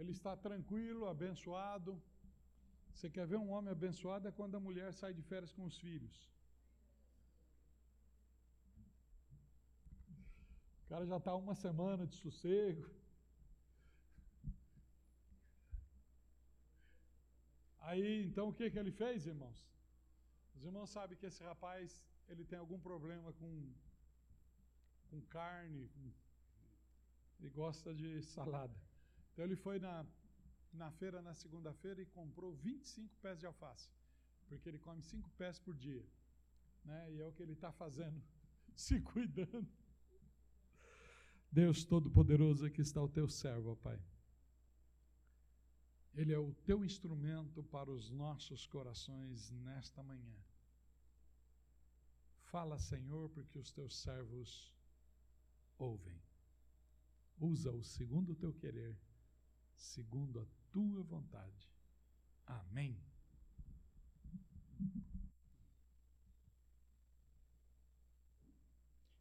Ele está tranquilo, abençoado. Você quer ver um homem abençoado é quando a mulher sai de férias com os filhos. O cara já está uma semana de sossego. Aí, então, o que, que ele fez, irmãos? Os irmãos sabem que esse rapaz, ele tem algum problema com, com carne, com, ele gosta de salada. Então, ele foi na, na feira na segunda-feira e comprou 25 pés de alface, porque ele come 5 pés por dia. Né? E é o que ele está fazendo, se cuidando. Deus Todo-Poderoso, aqui está o teu servo, ó Pai. Ele é o teu instrumento para os nossos corações nesta manhã. Fala, Senhor, porque os teus servos ouvem. Usa-o segundo o teu querer, segundo a tua vontade. Amém.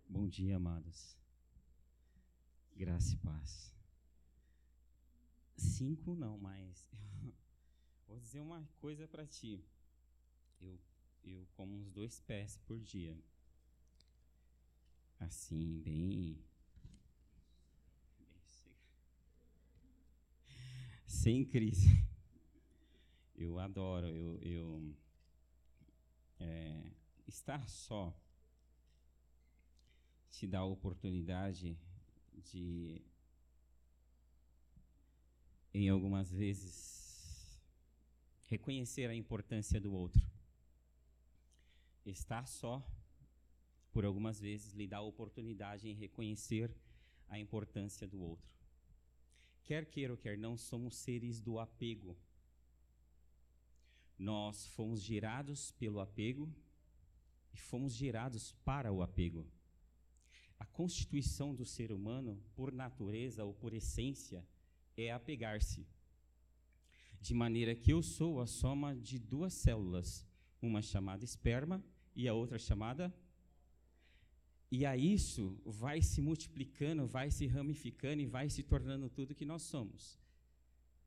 Bom dia, amados. Graça e paz cinco não, mas vou dizer uma coisa para ti. Eu, eu como uns dois pés por dia. Assim, bem. Sem crise. Eu adoro, eu, eu é, estar só te dá a oportunidade de em algumas vezes reconhecer a importância do outro. Estar só, por algumas vezes, lhe dá a oportunidade em reconhecer a importância do outro. Quer queira ou quer não, somos seres do apego. Nós fomos gerados pelo apego e fomos gerados para o apego. A constituição do ser humano, por natureza ou por essência, é apegar-se. De maneira que eu sou a soma de duas células, uma chamada esperma e a outra chamada. E a isso vai se multiplicando, vai se ramificando e vai se tornando tudo que nós somos: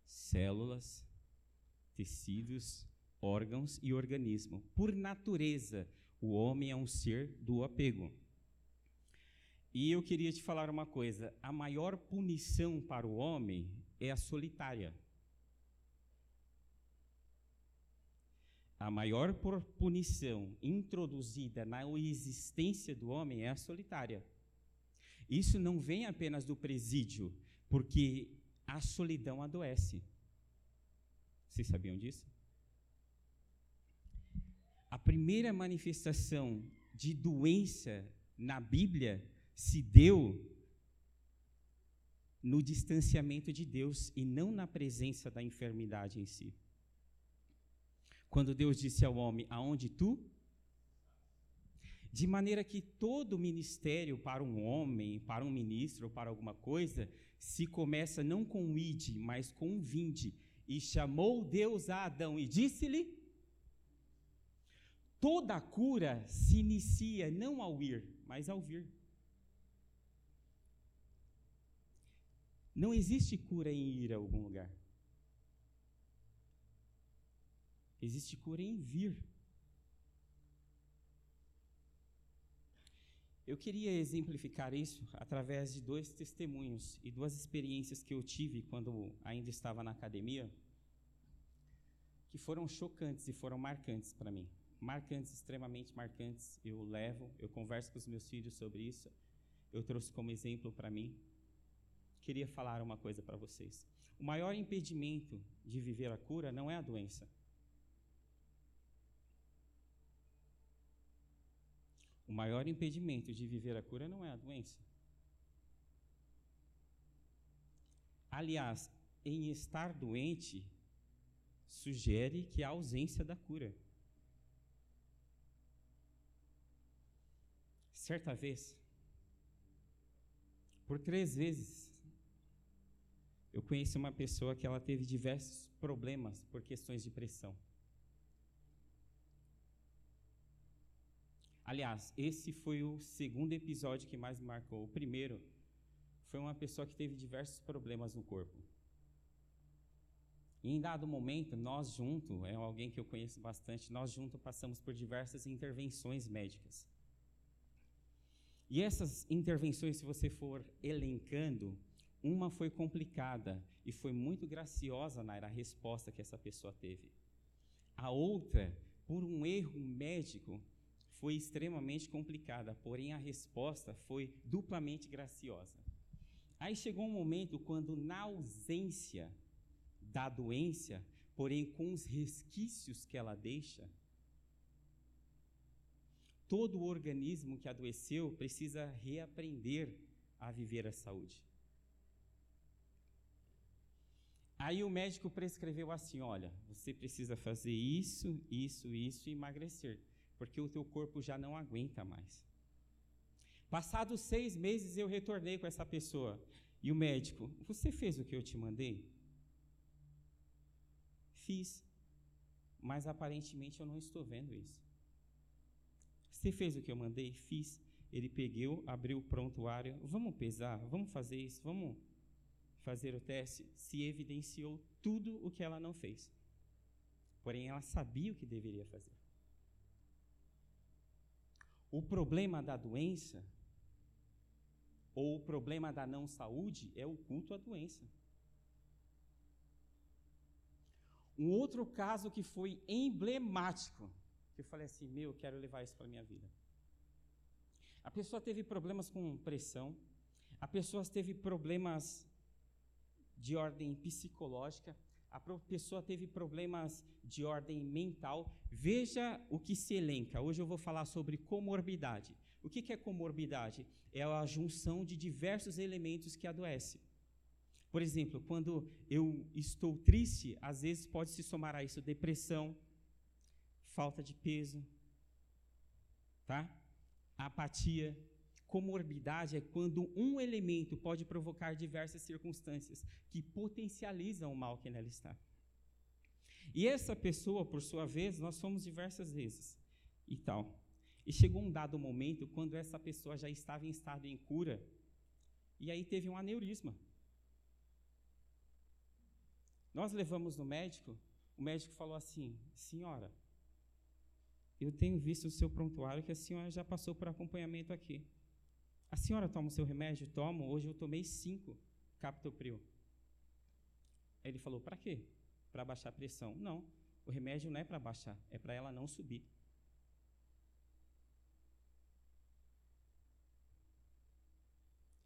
células, tecidos, órgãos e organismo. Por natureza, o homem é um ser do apego. E eu queria te falar uma coisa: a maior punição para o homem é a solitária. A maior punição introduzida na existência do homem é a solitária. Isso não vem apenas do presídio, porque a solidão adoece. Vocês sabiam disso? A primeira manifestação de doença na Bíblia se deu no distanciamento de Deus e não na presença da enfermidade em si. Quando Deus disse ao homem: Aonde tu? De maneira que todo ministério para um homem, para um ministro ou para alguma coisa, se começa não com ide, mas com vinde. E chamou Deus a Adão e disse-lhe: Toda cura se inicia não ao ir, mas ao vir. Não existe cura em ir a algum lugar. Existe cura em vir. Eu queria exemplificar isso através de dois testemunhos e duas experiências que eu tive quando ainda estava na academia, que foram chocantes e foram marcantes para mim. Marcantes, extremamente marcantes. Eu levo, eu converso com os meus filhos sobre isso. Eu trouxe como exemplo para mim queria falar uma coisa para vocês. O maior impedimento de viver a cura não é a doença. O maior impedimento de viver a cura não é a doença. Aliás, em estar doente, sugere que há ausência da cura. Certa vez, por três vezes, eu conheci uma pessoa que ela teve diversos problemas por questões de pressão. Aliás, esse foi o segundo episódio que mais me marcou. O primeiro foi uma pessoa que teve diversos problemas no corpo. E em dado momento, nós junto, é alguém que eu conheço bastante, nós junto passamos por diversas intervenções médicas. E essas intervenções, se você for elencando, uma foi complicada e foi muito graciosa na resposta que essa pessoa teve. A outra, por um erro médico, foi extremamente complicada, porém a resposta foi duplamente graciosa. Aí chegou um momento quando, na ausência da doença, porém com os resquícios que ela deixa, todo o organismo que adoeceu precisa reaprender a viver a saúde. Aí o médico prescreveu assim: olha, você precisa fazer isso, isso, isso e emagrecer, porque o teu corpo já não aguenta mais. Passados seis meses eu retornei com essa pessoa e o médico: você fez o que eu te mandei? Fiz, mas aparentemente eu não estou vendo isso. Você fez o que eu mandei? Fiz. Ele pegou, abriu o prontuário. Vamos pesar, vamos fazer isso, vamos fazer o teste. Se evidenciou tudo o que ela não fez. Porém, ela sabia o que deveria fazer. O problema da doença, ou o problema da não saúde, é o culto à doença. Um outro caso que foi emblemático, que eu falei assim: meu, eu quero levar isso para a minha vida. A pessoa teve problemas com pressão, a pessoa teve problemas de ordem psicológica, a pessoa teve problemas de ordem mental. Veja o que se elenca. Hoje eu vou falar sobre comorbidade. O que é comorbidade? É a junção de diversos elementos que adoece. Por exemplo, quando eu estou triste, às vezes pode se somar a isso depressão, falta de peso, tá? Apatia. Comorbidade é quando um elemento pode provocar diversas circunstâncias que potencializam o mal que nela está. E essa pessoa, por sua vez, nós fomos diversas vezes e tal. E chegou um dado momento quando essa pessoa já estava em estado em cura, e aí teve um aneurisma. Nós levamos no médico, o médico falou assim: Senhora, eu tenho visto o seu prontuário que a senhora já passou por acompanhamento aqui. A senhora toma o seu remédio? Tomo. Hoje eu tomei cinco captopril. Ele falou: Para quê? Para baixar a pressão. Não, o remédio não é para baixar, é para ela não subir.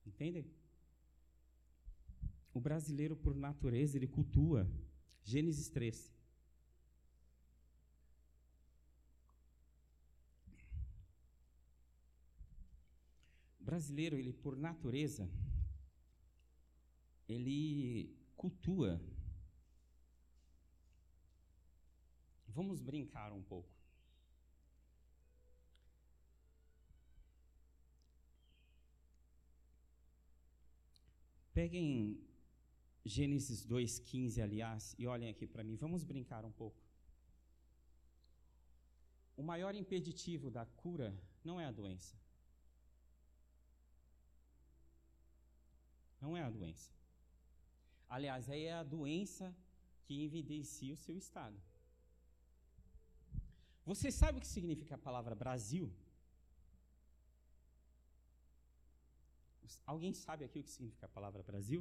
Entendem? O brasileiro, por natureza, ele cultua. Gênesis 3. Brasileiro, ele, por natureza, ele cultua. Vamos brincar um pouco. Peguem Gênesis 2,15, aliás, e olhem aqui para mim, vamos brincar um pouco. O maior impeditivo da cura não é a doença. Não é a doença. Aliás, é a doença que evidencia o seu estado. Você sabe o que significa a palavra Brasil? Alguém sabe aqui o que significa a palavra Brasil?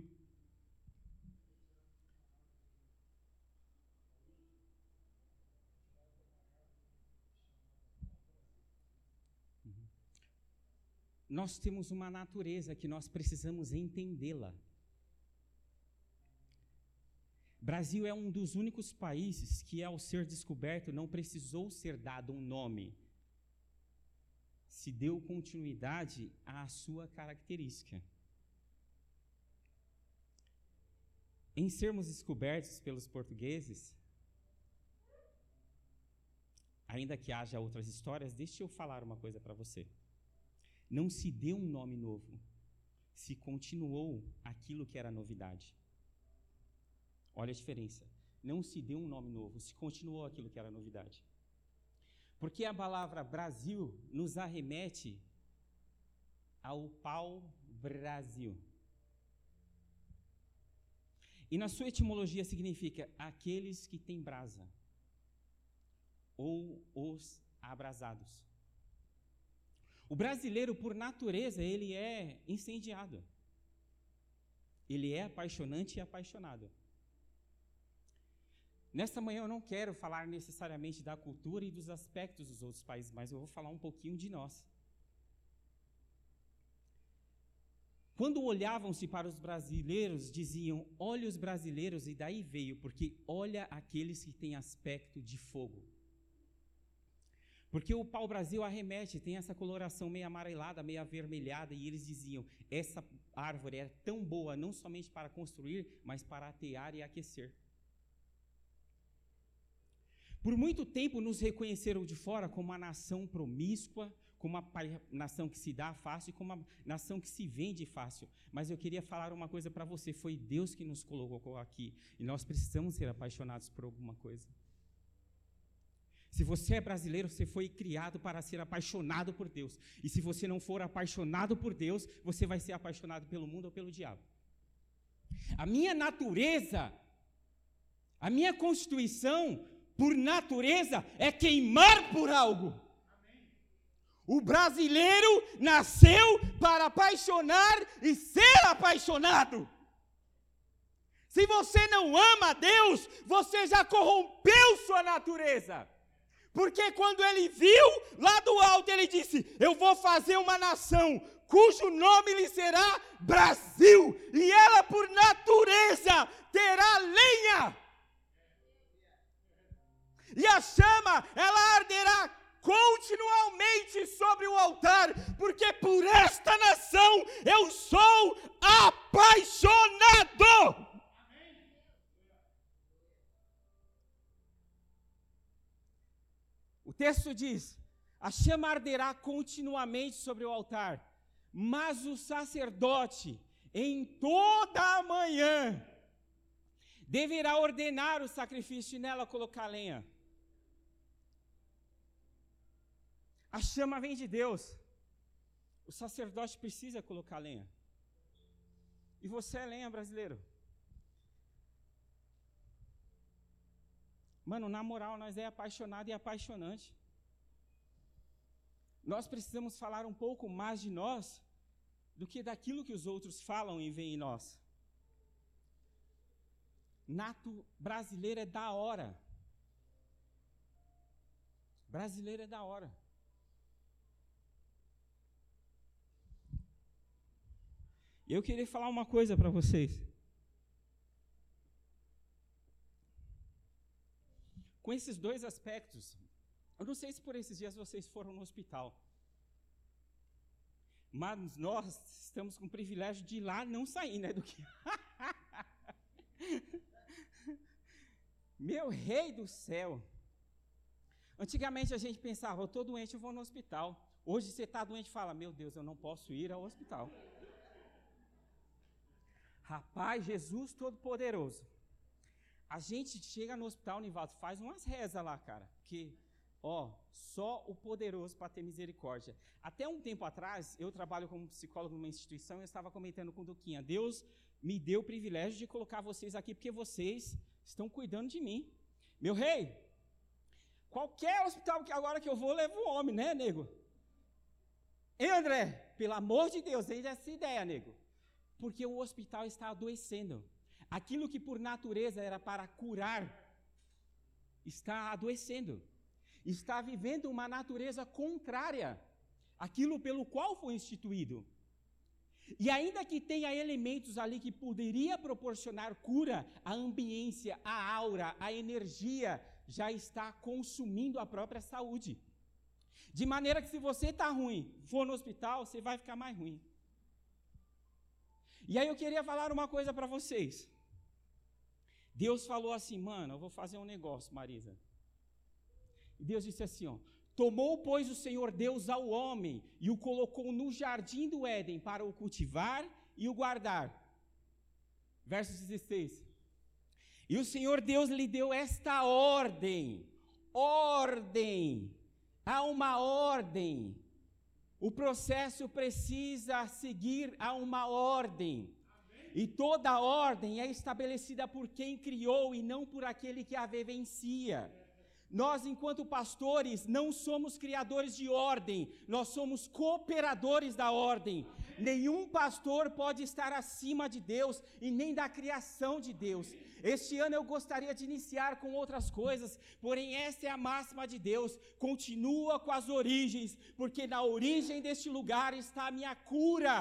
Nós temos uma natureza que nós precisamos entendê-la. Brasil é um dos únicos países que, ao ser descoberto, não precisou ser dado um nome. Se deu continuidade à sua característica. Em sermos descobertos pelos portugueses, ainda que haja outras histórias, deixe eu falar uma coisa para você. Não se deu um nome novo, se continuou aquilo que era novidade. Olha a diferença. Não se deu um nome novo, se continuou aquilo que era novidade. Porque a palavra Brasil nos arremete ao pau-brasil. E na sua etimologia significa aqueles que têm brasa ou os abrasados. O brasileiro, por natureza, ele é incendiado. Ele é apaixonante e apaixonado. Nesta manhã eu não quero falar necessariamente da cultura e dos aspectos dos outros países, mas eu vou falar um pouquinho de nós. Quando olhavam-se para os brasileiros, diziam: Olha os brasileiros, e daí veio, porque olha aqueles que têm aspecto de fogo. Porque o pau-brasil arremete, tem essa coloração meio amarelada, meio avermelhada, e eles diziam: essa árvore é tão boa não somente para construir, mas para atear e aquecer. Por muito tempo nos reconheceram de fora como uma nação promíscua, como uma nação que se dá fácil e como uma nação que se vende fácil. Mas eu queria falar uma coisa para você: foi Deus que nos colocou aqui, e nós precisamos ser apaixonados por alguma coisa. Se você é brasileiro, você foi criado para ser apaixonado por Deus. E se você não for apaixonado por Deus, você vai ser apaixonado pelo mundo ou pelo diabo. A minha natureza, a minha constituição, por natureza, é queimar por algo. O brasileiro nasceu para apaixonar e ser apaixonado. Se você não ama a Deus, você já corrompeu sua natureza. Porque quando ele viu lá do alto, ele disse: Eu vou fazer uma nação cujo nome lhe será Brasil, e ela por natureza terá lenha. E a chama, ela arderá continuamente sobre o altar, porque por esta nação eu sou apaixonado. Texto diz: a chama arderá continuamente sobre o altar, mas o sacerdote, em toda a manhã, deverá ordenar o sacrifício e nela colocar lenha. A chama vem de Deus. O sacerdote precisa colocar lenha. E você é lenha, brasileiro? Mano, na moral, nós é apaixonado e apaixonante. Nós precisamos falar um pouco mais de nós do que daquilo que os outros falam e veem em nós. Nato brasileiro é da hora. Brasileiro é da hora. E eu queria falar uma coisa para vocês. Com esses dois aspectos. Eu não sei se por esses dias vocês foram no hospital. Mas nós estamos com o privilégio de ir lá não sair, né? Do que. Meu rei do céu. Antigamente a gente pensava, eu estou doente, eu vou no hospital. Hoje você está doente e fala, meu Deus, eu não posso ir ao hospital. Rapaz, Jesus Todo-Poderoso. A gente chega no hospital, Nivaldo, faz umas rezas lá, cara. Que, ó, só o poderoso para ter misericórdia. Até um tempo atrás, eu trabalho como psicólogo numa instituição e eu estava comentando com o Duquinha. Deus me deu o privilégio de colocar vocês aqui porque vocês estão cuidando de mim. Meu rei, qualquer hospital que agora que eu vou, levo um homem, né, nego? Ei, André, pelo amor de Deus, desde essa ideia, nego. Porque o hospital está adoecendo. Aquilo que por natureza era para curar, está adoecendo, está vivendo uma natureza contrária àquilo pelo qual foi instituído. E ainda que tenha elementos ali que poderia proporcionar cura, a ambiência, a aura, a energia já está consumindo a própria saúde. De maneira que se você está ruim, for no hospital, você vai ficar mais ruim. E aí eu queria falar uma coisa para vocês. Deus falou assim, mano, eu vou fazer um negócio, Marisa. E Deus disse assim, ó, Tomou, pois, o Senhor Deus ao homem e o colocou no jardim do Éden para o cultivar e o guardar. Verso 16. E o Senhor Deus lhe deu esta ordem: ordem. Há uma ordem. O processo precisa seguir a uma ordem. E toda ordem é estabelecida por quem criou e não por aquele que a vivencia. Nós, enquanto pastores, não somos criadores de ordem, nós somos cooperadores da ordem. Nenhum pastor pode estar acima de Deus e nem da criação de Deus. Este ano eu gostaria de iniciar com outras coisas, porém, esta é a máxima de Deus. Continua com as origens, porque na origem deste lugar está a minha cura.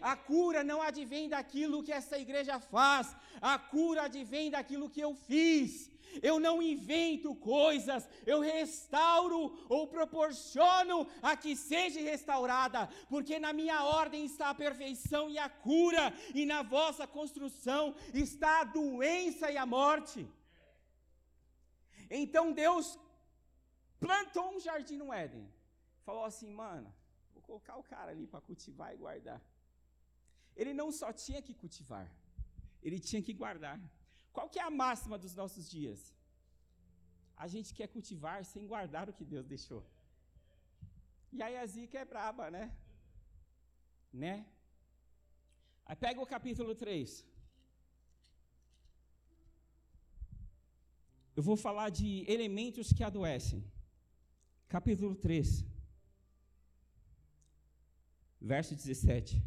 A cura não advém daquilo que essa igreja faz, a cura advém daquilo que eu fiz. Eu não invento coisas, eu restauro ou proporciono a que seja restaurada, porque na minha ordem está a perfeição e a cura, e na vossa construção está a doença e a morte. Então Deus plantou um jardim no Éden, falou assim, mano, vou colocar o cara ali para cultivar e guardar. Ele não só tinha que cultivar, ele tinha que guardar. Qual que é a máxima dos nossos dias? A gente quer cultivar sem guardar o que Deus deixou. E aí a zica é braba, né? Né? Aí pega o capítulo 3. Eu vou falar de elementos que adoecem. Capítulo 3. Verso 17.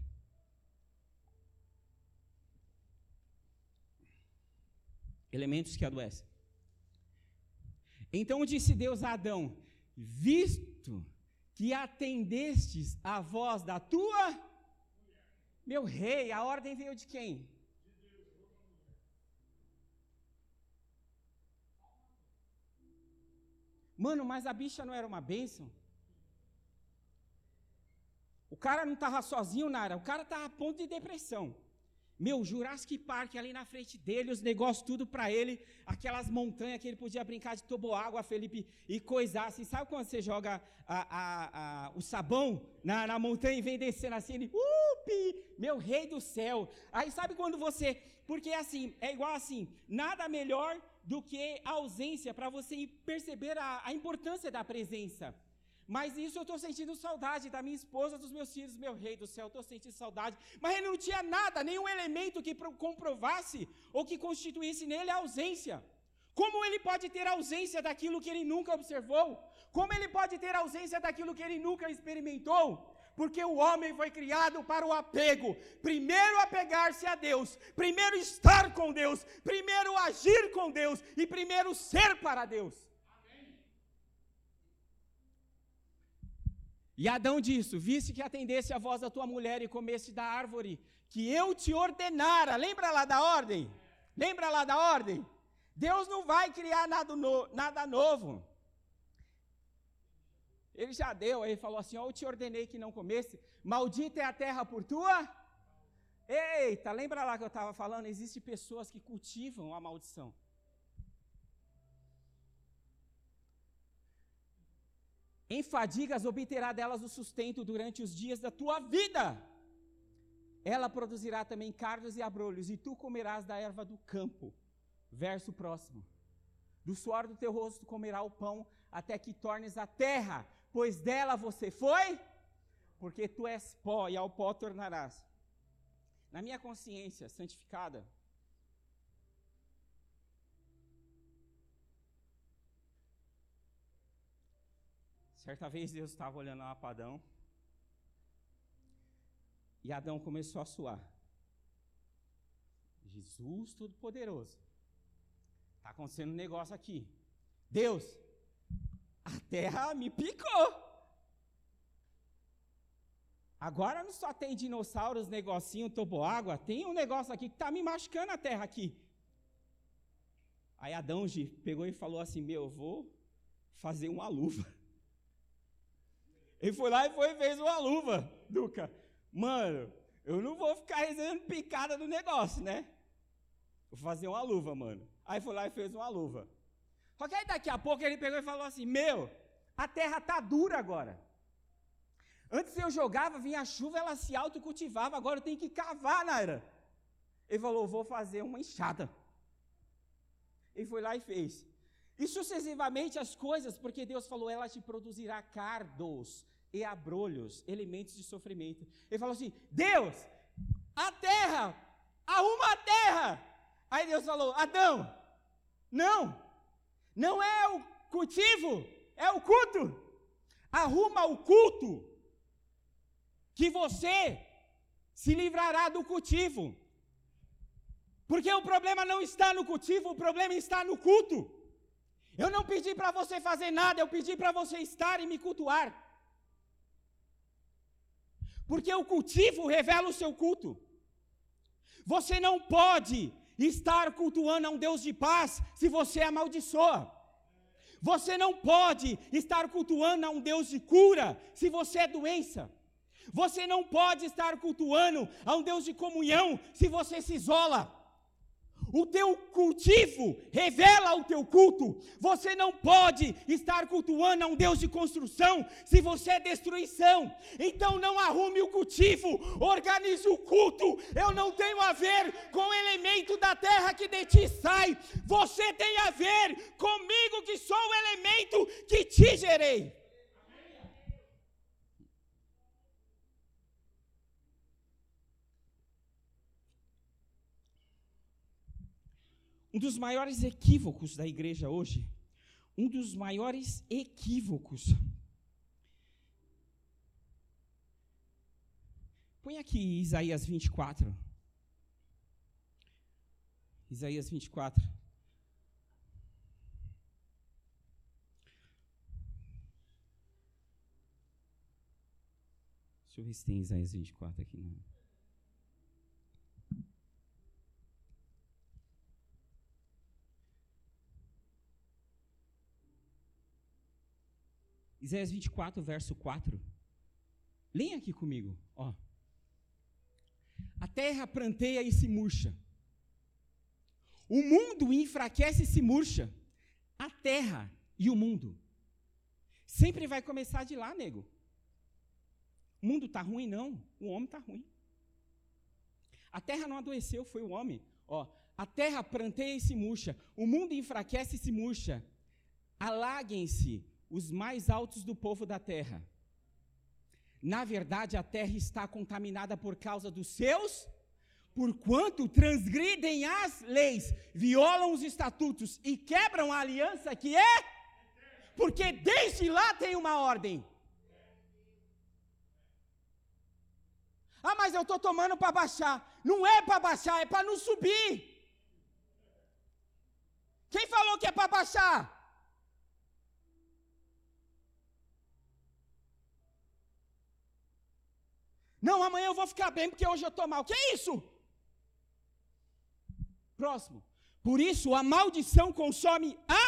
Elementos que adoecem. Então disse Deus a Adão: Visto que atendestes a voz da tua, meu rei, a ordem veio de quem? Mano, mas a bicha não era uma bênção? O cara não estava sozinho, Nara, o cara estava a ponto de depressão. Meu, Jurassic Park ali na frente dele, os negócios tudo para ele, aquelas montanhas que ele podia brincar de toboágua, Felipe, e coisar assim. Sabe quando você joga a, a, a, o sabão na, na montanha e vem descendo assim, ele, upi, meu rei do céu. Aí sabe quando você, porque assim, é igual assim, nada melhor do que a ausência para você perceber a, a importância da presença. Mas isso eu estou sentindo saudade da minha esposa, dos meus filhos, meu rei do céu, estou sentindo saudade. Mas ele não tinha nada, nenhum elemento que comprovasse ou que constituísse nele a ausência. Como ele pode ter ausência daquilo que ele nunca observou? Como ele pode ter ausência daquilo que ele nunca experimentou? Porque o homem foi criado para o apego. Primeiro apegar-se a Deus, primeiro estar com Deus, primeiro agir com Deus e primeiro ser para Deus. E Adão disse: Viste que atendesse a voz da tua mulher e comesse da árvore que eu te ordenara. Lembra lá da ordem? Lembra lá da ordem? Deus não vai criar nada, no, nada novo. Ele já deu, aí falou assim: Eu te ordenei que não comesse, maldita é a terra por tua. Eita, lembra lá que eu estava falando? Existem pessoas que cultivam a maldição. Em fadigas obterá delas o sustento durante os dias da tua vida. Ela produzirá também cardos e abrolhos, e tu comerás da erva do campo. Verso próximo. Do suor do teu rosto comerá o pão, até que tornes a terra, pois dela você foi, porque tu és pó, e ao pó tornarás. Na minha consciência santificada, Certa vez Deus estava olhando lá para Adão. E Adão começou a suar. Jesus Todo-Poderoso. Está acontecendo um negócio aqui. Deus, a terra me picou. Agora não só tem dinossauros, negocinho, toboágua, tem um negócio aqui que está me machucando a terra aqui. Aí Adão pegou e falou assim: Meu, eu vou fazer uma luva. Ele foi lá e foi fez uma luva, Duca. Mano, eu não vou ficar recebendo picada no negócio, né? Vou fazer uma luva, mano. Aí foi lá e fez uma luva. Só que aí daqui a pouco ele pegou e falou assim: Meu, a terra tá dura agora. Antes eu jogava, vinha a chuva, ela se autocultivava, agora eu tenho que cavar, Naira. Ele falou: Vou fazer uma enxada. Ele foi lá e fez. E sucessivamente as coisas, porque Deus falou: Ela te produzirá cardos e abrolhos, elementos de sofrimento. Ele falou assim: Deus, a terra, arruma a terra. Aí Deus falou: Adão, não, não é o cultivo, é o culto. Arruma o culto, que você se livrará do cultivo. Porque o problema não está no cultivo, o problema está no culto. Eu não pedi para você fazer nada, eu pedi para você estar e me cultuar. Porque o cultivo revela o seu culto. Você não pode estar cultuando a um Deus de paz se você amaldiçoa. Você não pode estar cultuando a um Deus de cura se você é doença. Você não pode estar cultuando a um Deus de comunhão se você se isola. O teu cultivo revela o teu culto. Você não pode estar cultuando a um Deus de construção se você é destruição. Então não arrume o cultivo, organize o culto. Eu não tenho a ver com o elemento da terra que de ti sai. Você tem a ver comigo que sou o elemento que te gerei. Um dos maiores equívocos da igreja hoje, um dos maiores equívocos. Põe aqui Isaías 24. Isaías 24. Deixa eu ver se tem Isaías 24 aqui. Não. Isaías 24, verso 4. Leia aqui comigo, ó. A terra pranteia e se murcha. O mundo enfraquece e se murcha. A terra e o mundo. Sempre vai começar de lá, nego. O mundo está ruim, não. O homem está ruim. A terra não adoeceu, foi o homem. Ó, a terra pranteia e se murcha. O mundo enfraquece e se murcha. Alaguem-se os mais altos do povo da terra. Na verdade, a terra está contaminada por causa dos seus, porquanto transgridem as leis, violam os estatutos e quebram a aliança que é, porque desde lá tem uma ordem. Ah, mas eu estou tomando para baixar. Não é para baixar, é para não subir. Quem falou que é para baixar? Não, amanhã eu vou ficar bem porque hoje eu estou mal. Que é isso? Próximo. Por isso a maldição consome a.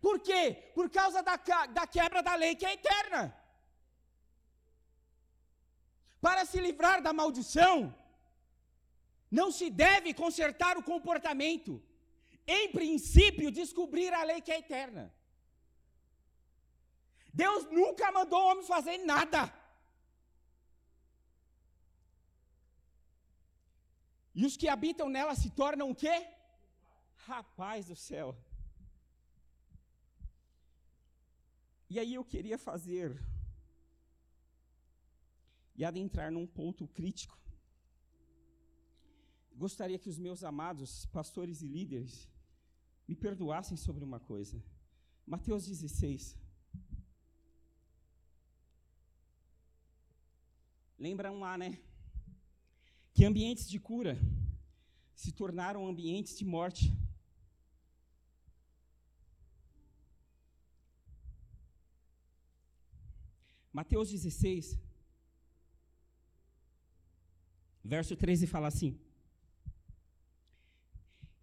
Por quê? Por causa da, da quebra da lei que é eterna. Para se livrar da maldição, não se deve consertar o comportamento. Em princípio, descobrir a lei que é eterna. Deus nunca mandou o homem fazer nada. E os que habitam nela se tornam o quê? Rapaz do céu. E aí eu queria fazer e adentrar num ponto crítico. Gostaria que os meus amados pastores e líderes me perdoassem sobre uma coisa. Mateus 16. Lembram lá, né? Que ambientes de cura se tornaram ambientes de morte. Mateus 16, verso 13 fala assim: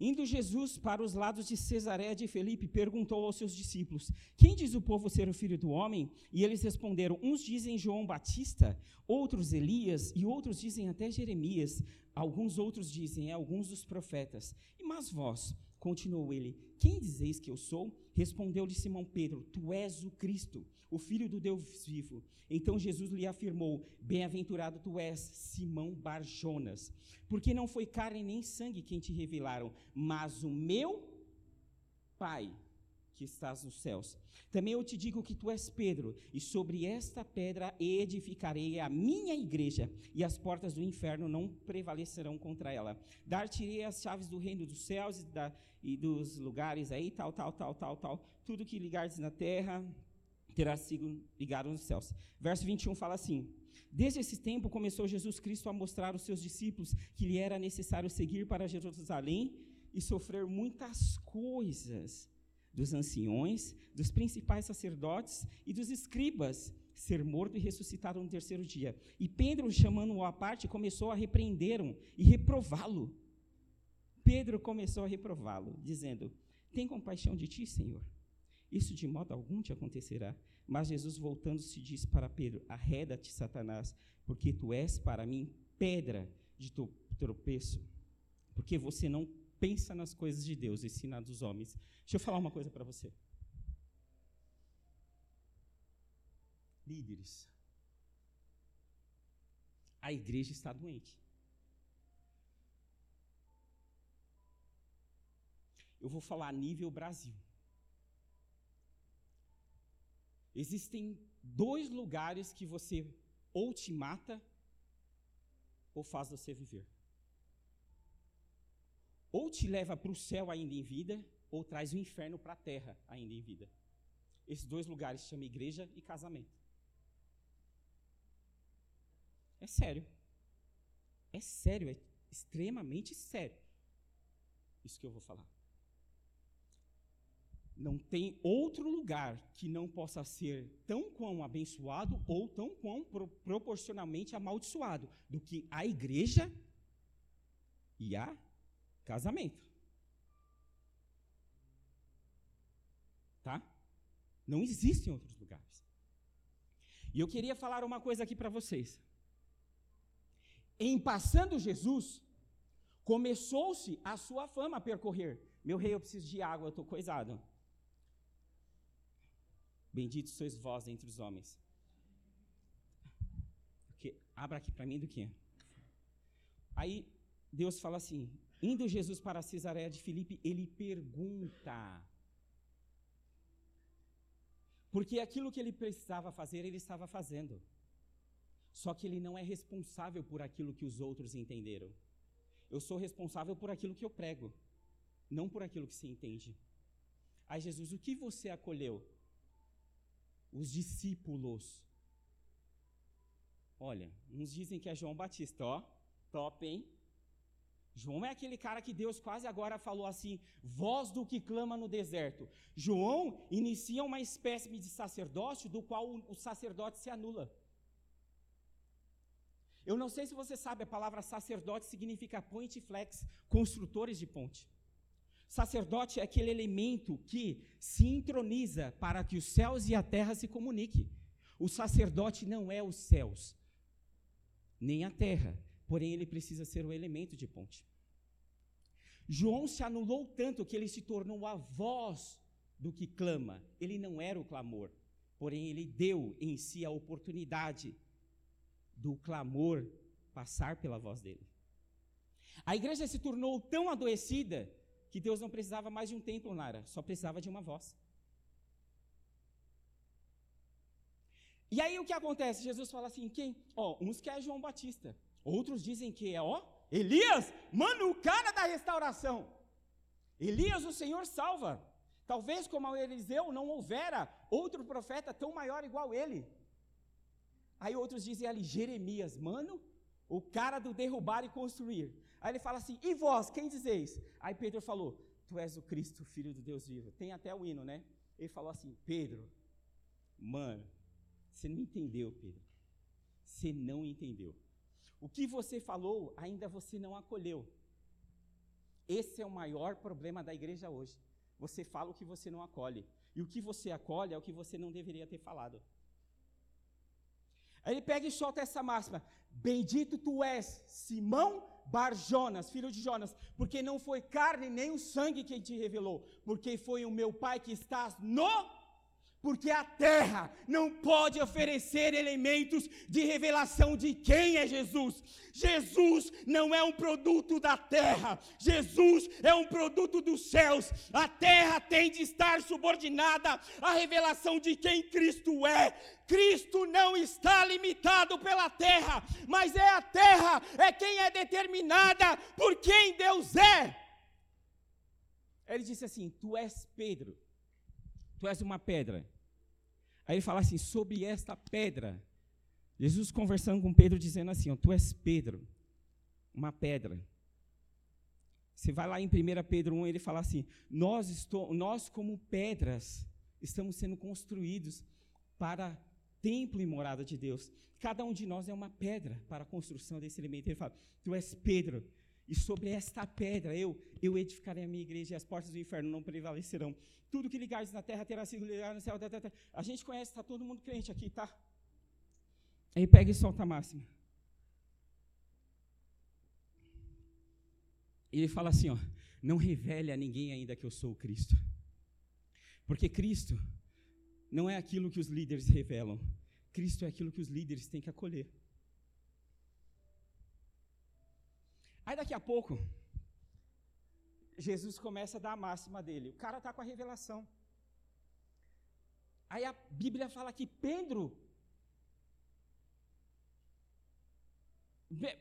Indo Jesus para os lados de Cesareia de Felipe, perguntou aos seus discípulos: Quem diz o povo ser o filho do homem? E eles responderam: Uns dizem João Batista, outros Elias, e outros dizem até Jeremias. Alguns outros dizem é alguns dos profetas. E mas vós, continuou ele, quem dizeis que eu sou? Respondeu-lhe Simão Pedro: Tu és o Cristo, o filho do Deus vivo. Então Jesus lhe afirmou: Bem-aventurado tu és, Simão Barjonas, porque não foi carne nem sangue quem te revelaram, mas o meu Pai que estás nos céus. Também eu te digo que tu és Pedro, e sobre esta pedra edificarei a minha igreja, e as portas do inferno não prevalecerão contra ela. Dar-te-ei as chaves do reino dos céus e, da, e, dos lugares aí, tal, tal, tal, tal, tal. Tudo que ligares na terra terá sido ligado nos céus. Verso 21 fala assim: Desde esse tempo começou Jesus Cristo a mostrar aos seus discípulos que lhe era necessário seguir para Jerusalém e sofrer muitas coisas dos anciões, dos principais sacerdotes e dos escribas, ser morto e ressuscitado no terceiro dia. E Pedro, chamando-o à parte, começou a repreendê-lo e reprová-lo. Pedro começou a reprová-lo, dizendo: Tem compaixão de ti, Senhor. Isso de modo algum te acontecerá. Mas Jesus, voltando-se, disse para Pedro: Arreda-te, Satanás, porque tu és para mim pedra de tropeço, porque você não pensa nas coisas de Deus, ensina dos homens. Deixa eu falar uma coisa para você. Líderes. A igreja está doente. Eu vou falar a nível Brasil. Existem dois lugares que você ou te mata ou faz você viver. Ou te leva para o céu ainda em vida, ou traz o inferno para a terra ainda em vida. Esses dois lugares se chamam igreja e casamento. É sério. É sério, é extremamente sério. Isso que eu vou falar. Não tem outro lugar que não possa ser tão quão abençoado ou tão quão pro, proporcionalmente amaldiçoado do que a igreja e a casamento. Tá? Não existem outros lugares. E eu queria falar uma coisa aqui para vocês. Em passando Jesus, começou-se a sua fama a percorrer. Meu rei, eu preciso de água, eu estou coisado. Bendito sois vós entre os homens. Porque, abra aqui para mim do que? Aí Deus fala assim: indo Jesus para Cesareia de Filipe, ele pergunta. Porque aquilo que ele precisava fazer, ele estava fazendo. Só que ele não é responsável por aquilo que os outros entenderam. Eu sou responsável por aquilo que eu prego, não por aquilo que se entende. Aí Jesus, o que você acolheu? Os discípulos. Olha, uns dizem que é João Batista, ó, top, hein? João é aquele cara que Deus quase agora falou assim: voz do que clama no deserto. João inicia uma espécie de sacerdócio do qual o, sacerdote se anula. Eu não sei se você sabe, a palavra sacerdote significa point flex, construtores de ponte. Sacerdote é aquele elemento que se introniza para que os céus e a terra se comuniquem. O sacerdote não é os céus, nem a terra, porém ele precisa ser o elemento de ponte. João se anulou tanto que ele se tornou a voz do que clama. Ele não era o clamor, porém ele deu em si a oportunidade do clamor passar pela voz dele. A igreja se tornou tão adoecida que Deus não precisava mais de um templo, Nara, só precisava de uma voz. E aí o que acontece? Jesus fala assim: quem? Ó, uns que é João Batista, outros dizem que é, ó, Elias, mano, o cara da restauração. Elias, o Senhor salva. Talvez como Eliseu não houvera outro profeta tão maior igual ele. Aí outros dizem ali, Jeremias, mano, o cara do derrubar e construir. Aí ele fala assim: E vós, quem dizeis? Aí Pedro falou: Tu és o Cristo, filho do Deus vivo. Tem até o hino, né? Ele falou assim: Pedro, mano, você não entendeu, Pedro. Você não entendeu. O que você falou, ainda você não acolheu. Esse é o maior problema da igreja hoje. Você fala o que você não acolhe. E o que você acolhe é o que você não deveria ter falado. Aí ele pega e solta essa máxima: Bendito tu és, Simão Bar Jonas, filho de Jonas, porque não foi carne nem o sangue quem te revelou, porque foi o meu Pai que estás no. Porque a terra não pode oferecer elementos de revelação de quem é Jesus. Jesus não é um produto da terra, Jesus é um produto dos céus. A terra tem de estar subordinada à revelação de quem Cristo é. Cristo não está limitado pela terra, mas é a terra, é quem é determinada por quem Deus é. Ele disse assim: Tu és Pedro tu és uma pedra. Aí ele fala assim: sobre esta pedra. Jesus conversando com Pedro, dizendo assim: ó, Tu és Pedro, uma pedra. Você vai lá em 1 Pedro 1, ele fala assim: nós, estou, nós, como pedras, estamos sendo construídos para templo e morada de Deus. Cada um de nós é uma pedra para a construção desse elemento. Ele fala: Tu és Pedro, e sobre esta pedra eu, eu edificarei a minha igreja, e as portas do inferno não prevalecerão. Tudo que ligares na terra terá sido ligado no céu. Tá, tá, tá. A gente conhece, está todo mundo crente aqui, tá? Aí pega e solta a máxima. Ele fala assim, ó, não revele a ninguém ainda que eu sou o Cristo. Porque Cristo não é aquilo que os líderes revelam. Cristo é aquilo que os líderes têm que acolher. Aí daqui a pouco, Jesus começa a dar a máxima dele. O cara está com a revelação. Aí a Bíblia fala que Pedro.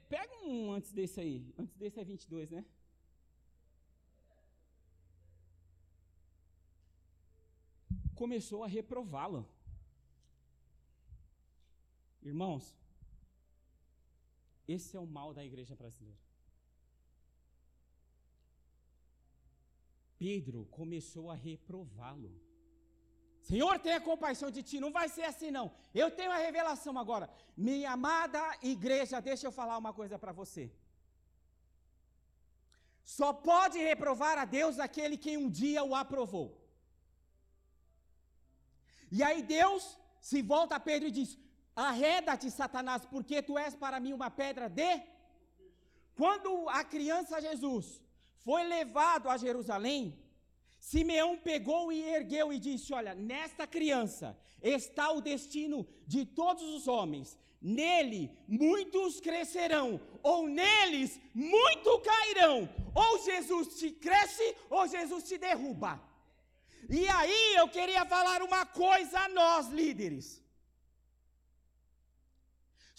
Pega um antes desse aí. Antes desse é 22, né? Começou a reprová-lo. Irmãos, esse é o mal da igreja brasileira. Pedro começou a reprová-lo. Senhor, tenha compaixão de ti, não vai ser assim não. Eu tenho a revelação agora. Minha amada igreja, deixa eu falar uma coisa para você. Só pode reprovar a Deus aquele que um dia o aprovou. E aí Deus se volta a Pedro e diz: Arreda-te, Satanás, porque tu és para mim uma pedra de. Quando a criança Jesus foi levado a Jerusalém, Simeão pegou e ergueu e disse: Olha, nesta criança está o destino de todos os homens. Nele muitos crescerão, ou neles muito cairão. Ou Jesus te cresce, ou Jesus te derruba. E aí eu queria falar uma coisa a nós, líderes.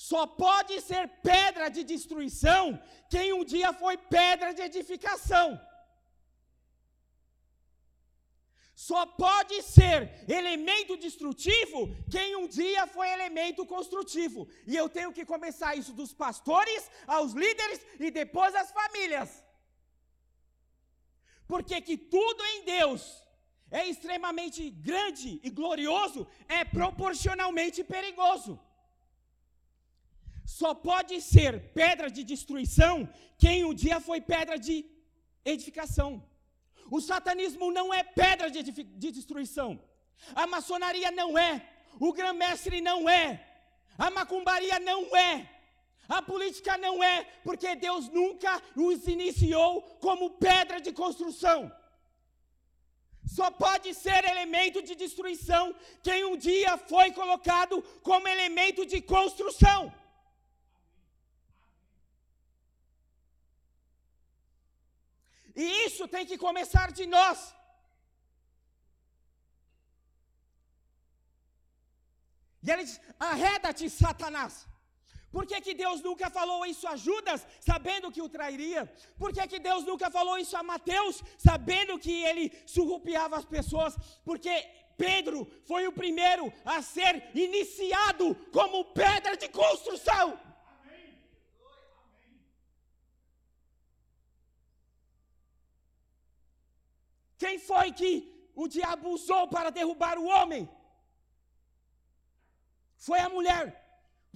Só pode ser pedra de destruição quem um dia foi pedra de edificação. Só pode ser elemento destrutivo quem um dia foi elemento construtivo. E eu tenho que começar isso dos pastores aos líderes e depois às famílias. Porque que tudo em Deus é extremamente grande e glorioso, é proporcionalmente perigoso. Só pode ser pedra de destruição quem um dia foi pedra de edificação. O satanismo não é pedra de, de destruição. A maçonaria não é. O grã-mestre não é. A macumbaria não é. A política não é, porque Deus nunca os iniciou como pedra de construção. Só pode ser elemento de destruição quem um dia foi colocado como elemento de construção. E isso tem que começar de nós. E ele diz: arreda-te, Satanás. Por que, que Deus nunca falou isso a Judas, sabendo que o trairia? Por que, que Deus nunca falou isso a Mateus, sabendo que ele surrupiava as pessoas? Porque Pedro foi o primeiro a ser iniciado como pedra de construção. Quem foi que o diabo usou para derrubar o homem? Foi a mulher,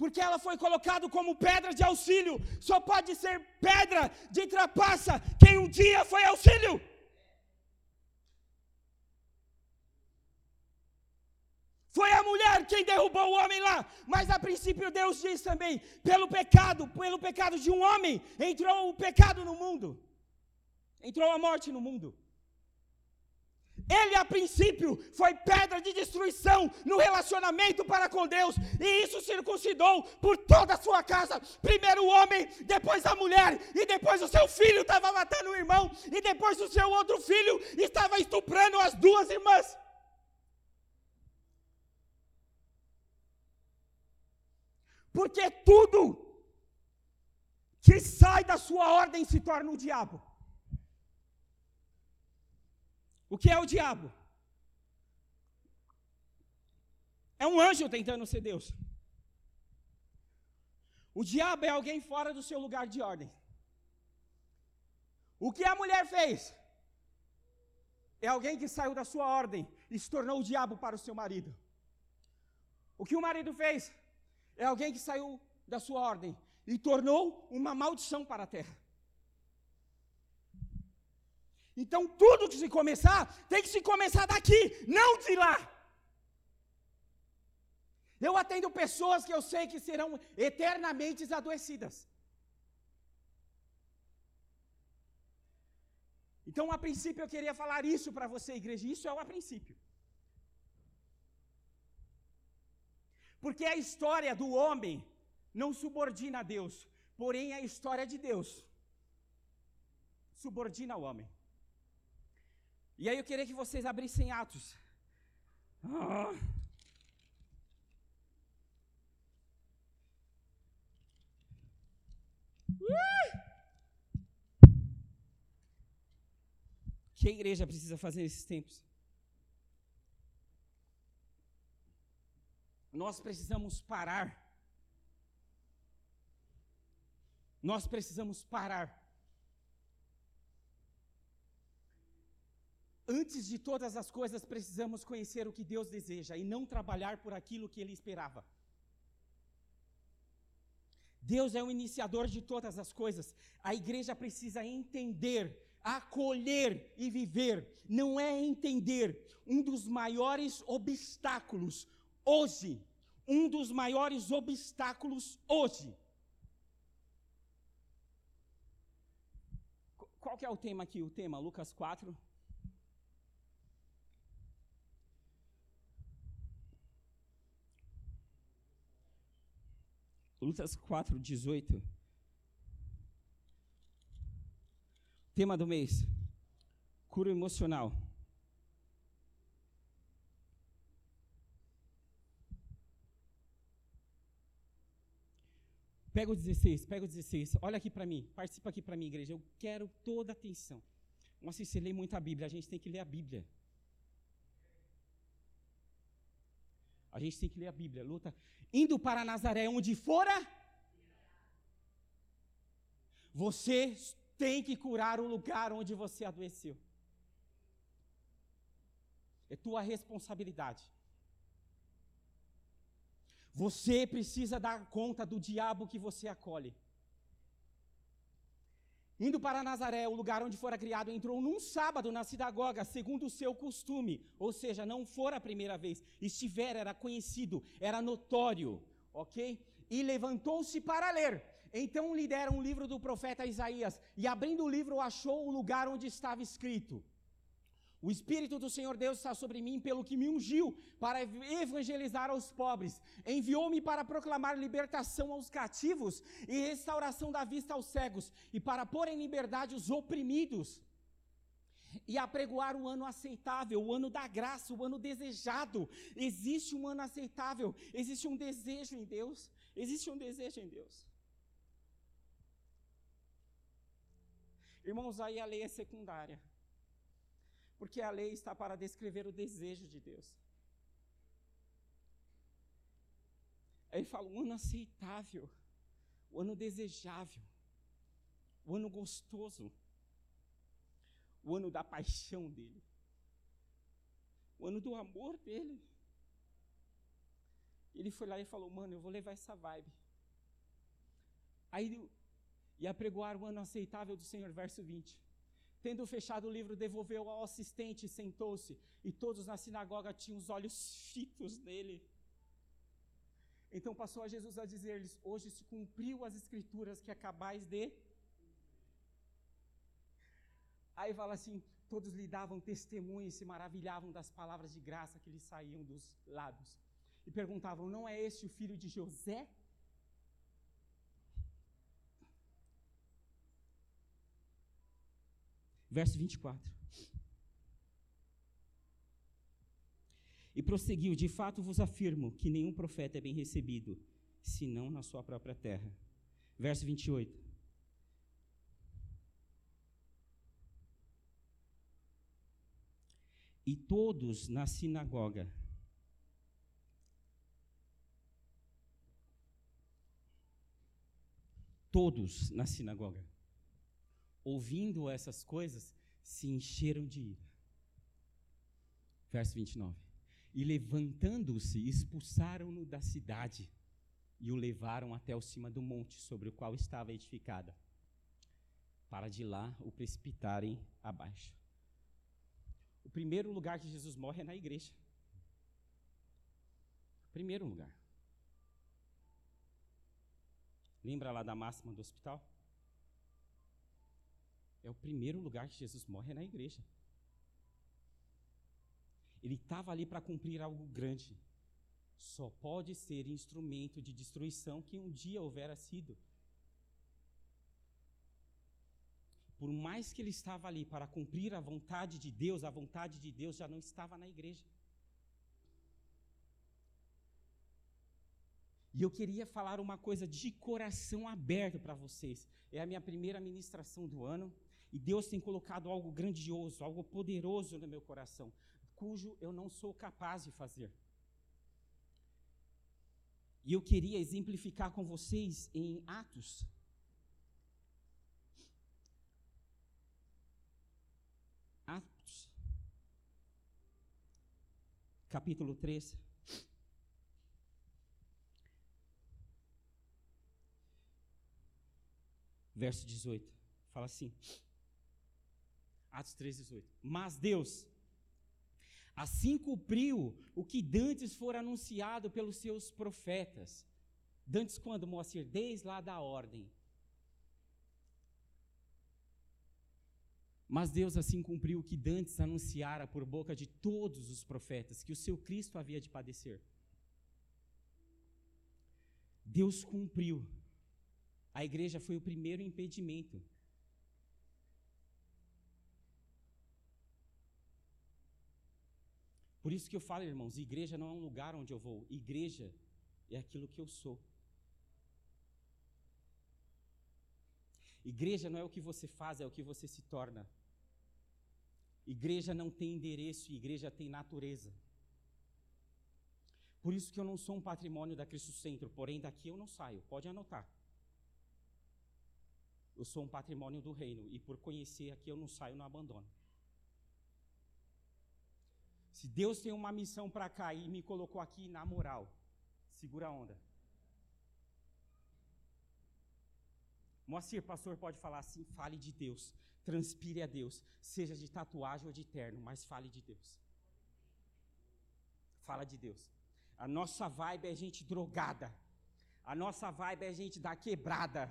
porque ela foi colocada como pedra de auxílio. Só pode ser pedra de trapaça quem um dia foi auxílio. Foi a mulher quem derrubou o homem lá. Mas a princípio Deus diz também: pelo pecado, pelo pecado de um homem, entrou o pecado no mundo. Entrou a morte no mundo. Ele, a princípio, foi pedra de destruição no relacionamento para com Deus, e isso circuncidou por toda a sua casa. Primeiro o homem, depois a mulher, e depois o seu filho estava matando o irmão, e depois o seu outro filho estava estuprando as duas irmãs. Porque tudo que sai da sua ordem se torna um diabo. O que é o diabo? É um anjo tentando ser Deus. O diabo é alguém fora do seu lugar de ordem. O que a mulher fez? É alguém que saiu da sua ordem e se tornou o diabo para o seu marido. O que o marido fez? É alguém que saiu da sua ordem e tornou uma maldição para a terra. Então, tudo que se começar, tem que se começar daqui, não de lá. Eu atendo pessoas que eu sei que serão eternamente adoecidas. Então, a princípio, eu queria falar isso para você, igreja. Isso é o a princípio. Porque a história do homem não subordina a Deus, porém a história de Deus subordina o homem. E aí eu queria que vocês abrissem Atos. Ah. Que a igreja precisa fazer nesses tempos? Nós precisamos parar. Nós precisamos parar. Antes de todas as coisas, precisamos conhecer o que Deus deseja e não trabalhar por aquilo que Ele esperava. Deus é o iniciador de todas as coisas. A igreja precisa entender acolher e viver não é entender um dos maiores obstáculos hoje, um dos maiores obstáculos hoje. Qual que é o tema aqui? O tema Lucas 4. Lucas 4, 18. Tema do mês: cura emocional. Pega o 16, pega o 16. Olha aqui para mim, participa aqui para mim, igreja. Eu quero toda a atenção. Nossa, você lê muito a Bíblia, a gente tem que ler a Bíblia. A gente tem que ler a Bíblia. Luta. Indo para Nazaré, onde fora, você tem que curar o lugar onde você adoeceu. É tua responsabilidade. Você precisa dar conta do diabo que você acolhe. Indo para Nazaré, o lugar onde fora criado, entrou num sábado na sinagoga, segundo o seu costume. Ou seja, não fora a primeira vez. Estiver, era conhecido, era notório. Ok? E levantou-se para ler. Então lhe deram um livro do profeta Isaías, e abrindo o livro, achou o lugar onde estava escrito: O Espírito do Senhor Deus está sobre mim, pelo que me ungiu para evangelizar aos pobres, enviou-me para proclamar libertação aos cativos e restauração da vista aos cegos, e para pôr em liberdade os oprimidos e apregoar o ano aceitável, o ano da graça, o ano desejado. Existe um ano aceitável, existe um desejo em Deus, existe um desejo em Deus. Irmãos, aí a lei é secundária. Porque a lei está para descrever o desejo de Deus. Aí ele fala: o ano aceitável, o ano desejável, o ano gostoso, o ano da paixão dele, o ano do amor dele. Ele foi lá e falou: Mano, eu vou levar essa vibe. Aí e apregoar o ano aceitável do Senhor. Verso 20. Tendo fechado o livro, devolveu ao assistente e sentou-se, e todos na sinagoga tinham os olhos fitos nele. Então passou a Jesus a dizer-lhes: Hoje se cumpriu as escrituras que acabais de. Aí fala assim: todos lhe davam testemunho e se maravilhavam das palavras de graça que lhe saíam dos lábios. E perguntavam: Não é este o filho de José? Verso 24. E prosseguiu: De fato vos afirmo que nenhum profeta é bem recebido, senão na sua própria terra. Verso 28. E todos na sinagoga todos na sinagoga, ouvindo essas coisas, se encheram de ira. Verso 29. E levantando-se, expulsaram-no da cidade e o levaram até o cima do monte sobre o qual estava edificada, para de lá o precipitarem abaixo. O primeiro lugar que Jesus morre é na igreja. Primeiro lugar. Lembra lá da máxima do hospital? É o primeiro lugar que Jesus morre é na igreja. Ele estava ali para cumprir algo grande. Só pode ser instrumento de destruição que um dia houvera sido. Por mais que ele estava ali para cumprir a vontade de Deus, a vontade de Deus já não estava na igreja. E eu queria falar uma coisa de coração aberto para vocês. É a minha primeira ministração do ano e Deus tem colocado algo grandioso, algo poderoso no meu coração, cujo eu não sou capaz de fazer. E eu queria exemplificar com vocês em Atos. Atos, capítulo 3. verso 18. Fala assim. Atos 3, 18. Mas Deus, assim cumpriu o que dantes fora anunciado pelos seus profetas. Dantes quando, Moacir? Desde lá da ordem. Mas Deus assim cumpriu o que dantes anunciara por boca de todos os profetas, que o seu Cristo havia de padecer. Deus cumpriu a igreja foi o primeiro impedimento. Por isso que eu falo, irmãos, igreja não é um lugar onde eu vou, igreja é aquilo que eu sou. Igreja não é o que você faz, é o que você se torna. Igreja não tem endereço, igreja tem natureza. Por isso que eu não sou um patrimônio da Cristo Centro, porém daqui eu não saio, pode anotar. Eu sou um patrimônio do reino e por conhecer aqui eu não saio, não abandono. Se Deus tem uma missão para cá e me colocou aqui na moral, segura a onda. Moacir, pastor, pode falar assim: fale de Deus, transpire a Deus, seja de tatuagem ou de terno, mas fale de Deus. Fala de Deus. A nossa vibe é gente drogada, a nossa vibe é gente da quebrada.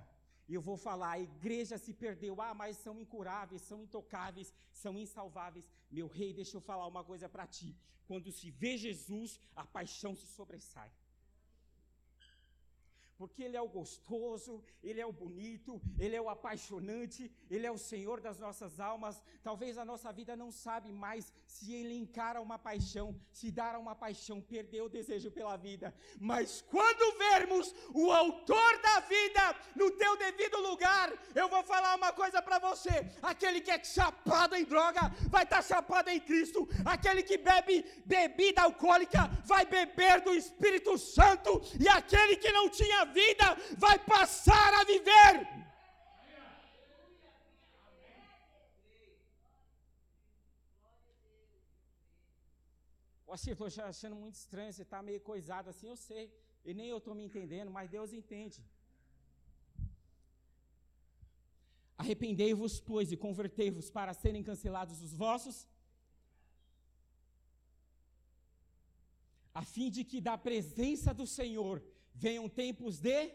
E eu vou falar, a igreja se perdeu. Ah, mas são incuráveis, são intocáveis, são insalváveis. Meu rei, deixa eu falar uma coisa para ti. Quando se vê Jesus, a paixão se sobressai porque Ele é o gostoso, Ele é o bonito, Ele é o apaixonante, Ele é o Senhor das nossas almas. Talvez a nossa vida não sabe mais se Ele encara uma paixão, se dar uma paixão, perder o desejo pela vida. Mas quando vermos o Autor da vida no teu devido lugar, eu vou falar uma coisa para você: aquele que é chapado em droga vai estar tá chapado em Cristo, aquele que bebe bebida alcoólica vai beber do Espírito Santo, e aquele que não tinha vida vai passar a viver. Assim, eu estou achando muito estranho, você está meio coisado assim, eu sei. E nem eu estou me entendendo, mas Deus entende. Arrependei-vos, pois, e convertei-vos para serem cancelados os vossos, a fim de que da presença do Senhor venham tempos de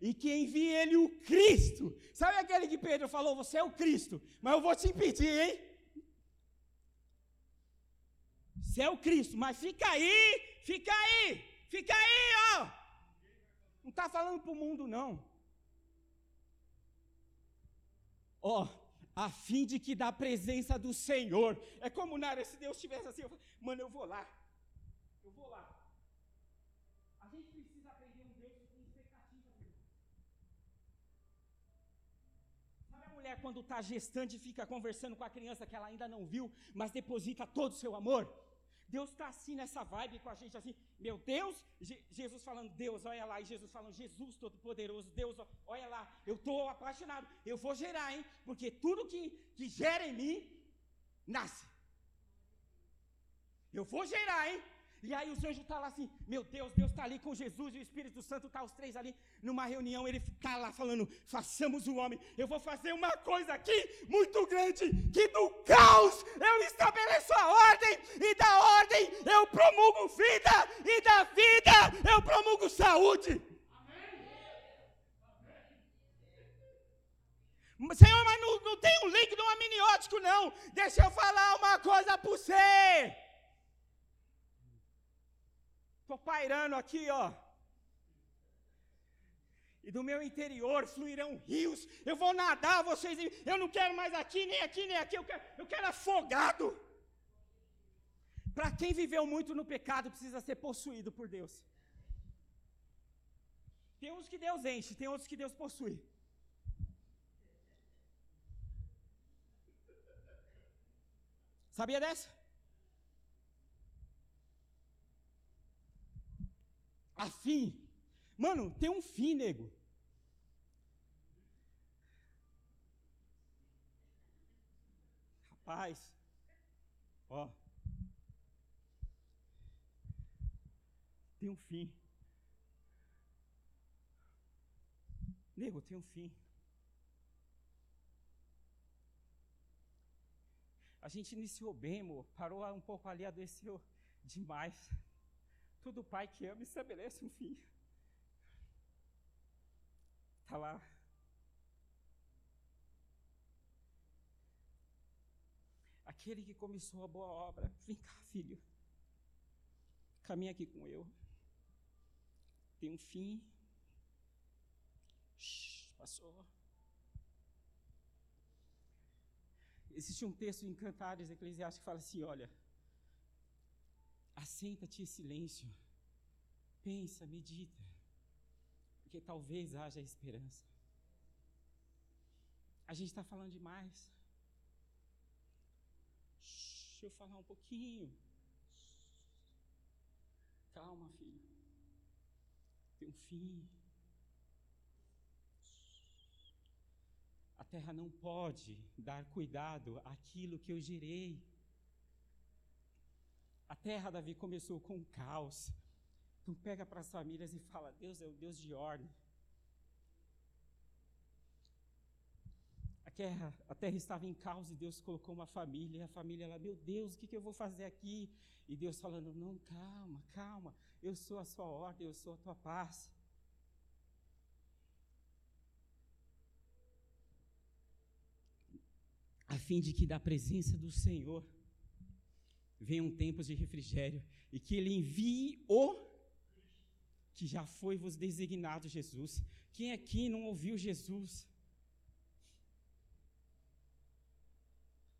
e que envie ele o Cristo. Sabe aquele que Pedro falou: Você é o Cristo, mas eu vou te impedir, hein? Você é o Cristo, mas fica aí, fica aí, fica aí, ó. Não está falando para o mundo, não. Ó, a fim de que da presença do Senhor, é como Nara, se Deus estivesse assim, eu, mano, eu vou lá, eu vou lá. A gente precisa aprender um Deus com expectativa. Sabe a mulher quando está gestante fica conversando com a criança que ela ainda não viu, mas deposita todo o seu amor? Deus está assim nessa vibe com a gente, assim, meu Deus, Je Jesus falando, Deus, olha lá, e Jesus falando, Jesus Todo-Poderoso, Deus, olha lá, eu estou apaixonado, eu vou gerar, hein, porque tudo que, que gera em mim, nasce. Eu vou gerar, hein, e aí os anjos estão lá assim, meu Deus, Deus está ali com Jesus e o Espírito Santo está os três ali numa reunião, ele está lá falando, façamos o homem, eu vou fazer uma coisa aqui muito grande, que do caos eu estabeleço a ordem, e da ordem eu promulgo vida, e da vida eu promulgo saúde. Senhor, mas não, não tem um um amniótico, não. Deixa eu falar uma coisa para você. Estou pairando aqui, ó. E do meu interior fluirão rios. Eu vou nadar, vocês. Eu não quero mais aqui, nem aqui, nem aqui. Eu quero, eu quero afogado. Para quem viveu muito no pecado, precisa ser possuído por Deus. Tem uns que Deus enche, tem outros que Deus possui. Sabia dessa? A fim. Mano, tem um fim, nego. Rapaz, ó. Tem um fim. Nego, tem um fim. A gente iniciou bem, amor. Parou um pouco ali, adoeceu demais. Todo pai que ama estabelece um fim. Está lá. Aquele que começou a boa obra, vem cá, filho. Caminha aqui com eu. Tem um fim. Shhh, passou. Existe um texto em Cantares Eclesiásticos que fala assim: olha, Assenta-te em silêncio. Pensa, medita. Porque talvez haja esperança. A gente está falando demais. Deixa eu falar um pouquinho. Calma, filho. Tem um fim. A terra não pode dar cuidado àquilo que eu gerei. A terra, Davi, começou com um caos. Então pega para as famílias e fala: Deus é o Deus de ordem. A terra, a terra estava em caos e Deus colocou uma família. E a família lá, meu Deus, o que, que eu vou fazer aqui? E Deus falando: Não, calma, calma. Eu sou a sua ordem, eu sou a tua paz. A fim de que da presença do Senhor venham tempos de refrigério e que Ele envie o que já foi vos designado Jesus. Quem aqui não ouviu Jesus?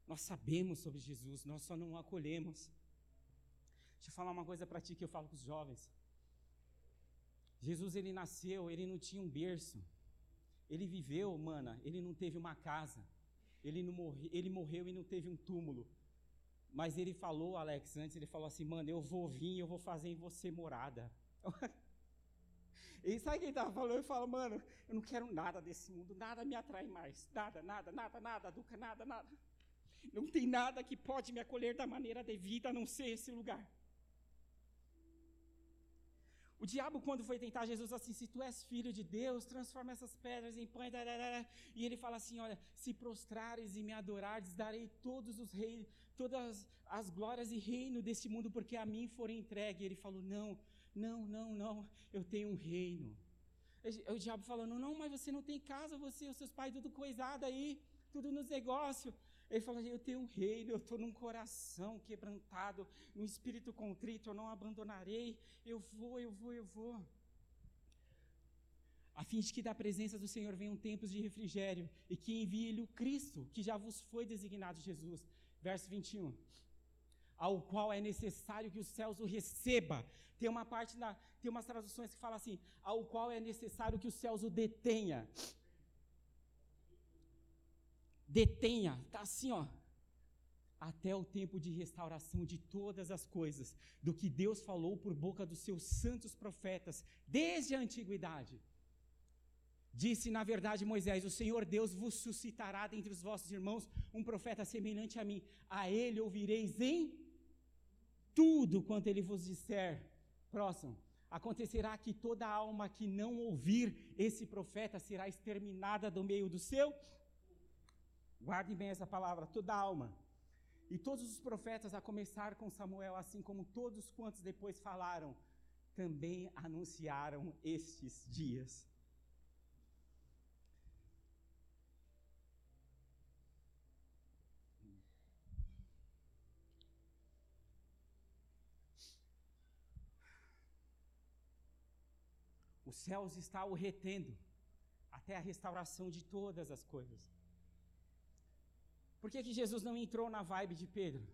Nós sabemos sobre Jesus, nós só não o acolhemos. Deixa eu falar uma coisa para ti que eu falo com os jovens. Jesus ele nasceu, ele não tinha um berço. Ele viveu, mana, ele não teve uma casa. Ele, não morre, ele morreu e não teve um túmulo. Mas ele falou, Alex, antes ele falou assim, mano, eu vou vir, eu vou fazer em você morada. e sabe quem estava falando? Eu falo, mano, eu não quero nada desse mundo, nada me atrai mais. Nada, nada, nada, nada, Duca, nada, nada. Não tem nada que pode me acolher da maneira devida a não ser esse lugar. O diabo, quando foi tentar Jesus assim, se tu és filho de Deus, transforma essas pedras em pães. E ele fala assim: olha, se prostrares e me adorares, darei todos os reis, todas as glórias e reino deste mundo, porque a mim foram entregue. E ele falou: não, não, não, não, eu tenho um reino. O diabo falando, não, mas você não tem casa, você e os seus pais tudo coisado aí, tudo nos negócios. Ele falou, eu tenho um reino, eu estou num coração quebrantado, num espírito contrito, eu não abandonarei, eu vou, eu vou, eu vou. A fim de que da presença do Senhor venham tempos de refrigério e que envie-lhe o Cristo, que já vos foi designado Jesus. Verso 21 ao qual é necessário que os céus o receba. Tem uma parte na, tem umas traduções que fala assim, ao qual é necessário que os céus o detenha. Detenha, tá assim, ó. Até o tempo de restauração de todas as coisas, do que Deus falou por boca dos seus santos profetas, desde a antiguidade. Disse, na verdade, Moisés: O Senhor Deus vos suscitará dentre os vossos irmãos um profeta semelhante a mim. A ele ouvireis em tudo quanto ele vos disser. Próximo. Acontecerá que toda alma que não ouvir esse profeta será exterminada do meio do seu. Guardem bem essa palavra, toda alma. E todos os profetas, a começar com Samuel, assim como todos quantos depois falaram, também anunciaram estes dias. Os céus está o retendo até a restauração de todas as coisas. Por que, que Jesus não entrou na vibe de Pedro?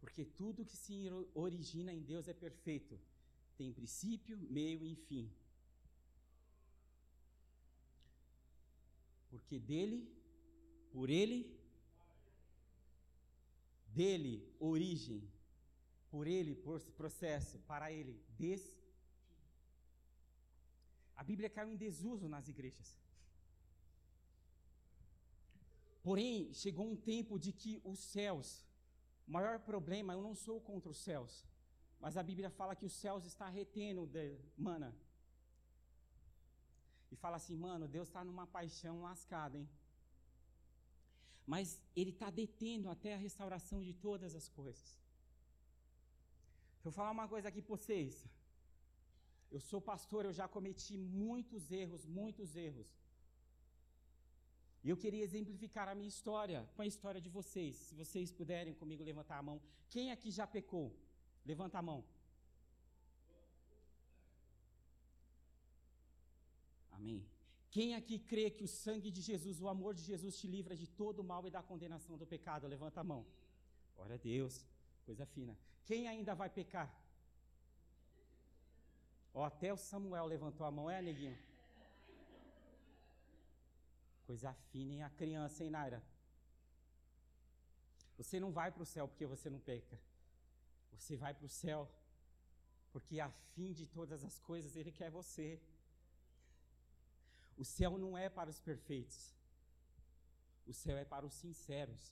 Porque tudo que se origina em Deus é perfeito. Tem princípio, meio e fim. Porque dele, por ele, dele, origem, por ele, processo, para ele, des a Bíblia caiu em desuso nas igrejas. Porém, chegou um tempo de que os céus, o maior problema, eu não sou contra os céus, mas a Bíblia fala que os céus está retendo, de, mana. E fala assim, mano, Deus está numa paixão lascada, hein? Mas Ele está detendo até a restauração de todas as coisas. Deixa eu falar uma coisa aqui para vocês. Eu sou pastor, eu já cometi muitos erros, muitos erros. E eu queria exemplificar a minha história com a história de vocês. Se vocês puderem comigo levantar a mão. Quem aqui já pecou? Levanta a mão. Amém. Quem aqui crê que o sangue de Jesus, o amor de Jesus te livra de todo o mal e da condenação do pecado? Levanta a mão. Glória a Deus. Coisa fina. Quem ainda vai pecar? Ó, até o Samuel levantou a mão, é, neguinho? Coisa fina, hein? A criança, hein, Naira? Você não vai para o céu porque você não peca. Você vai para o céu porque, a fim de todas as coisas, Ele quer você. O céu não é para os perfeitos. O céu é para os sinceros.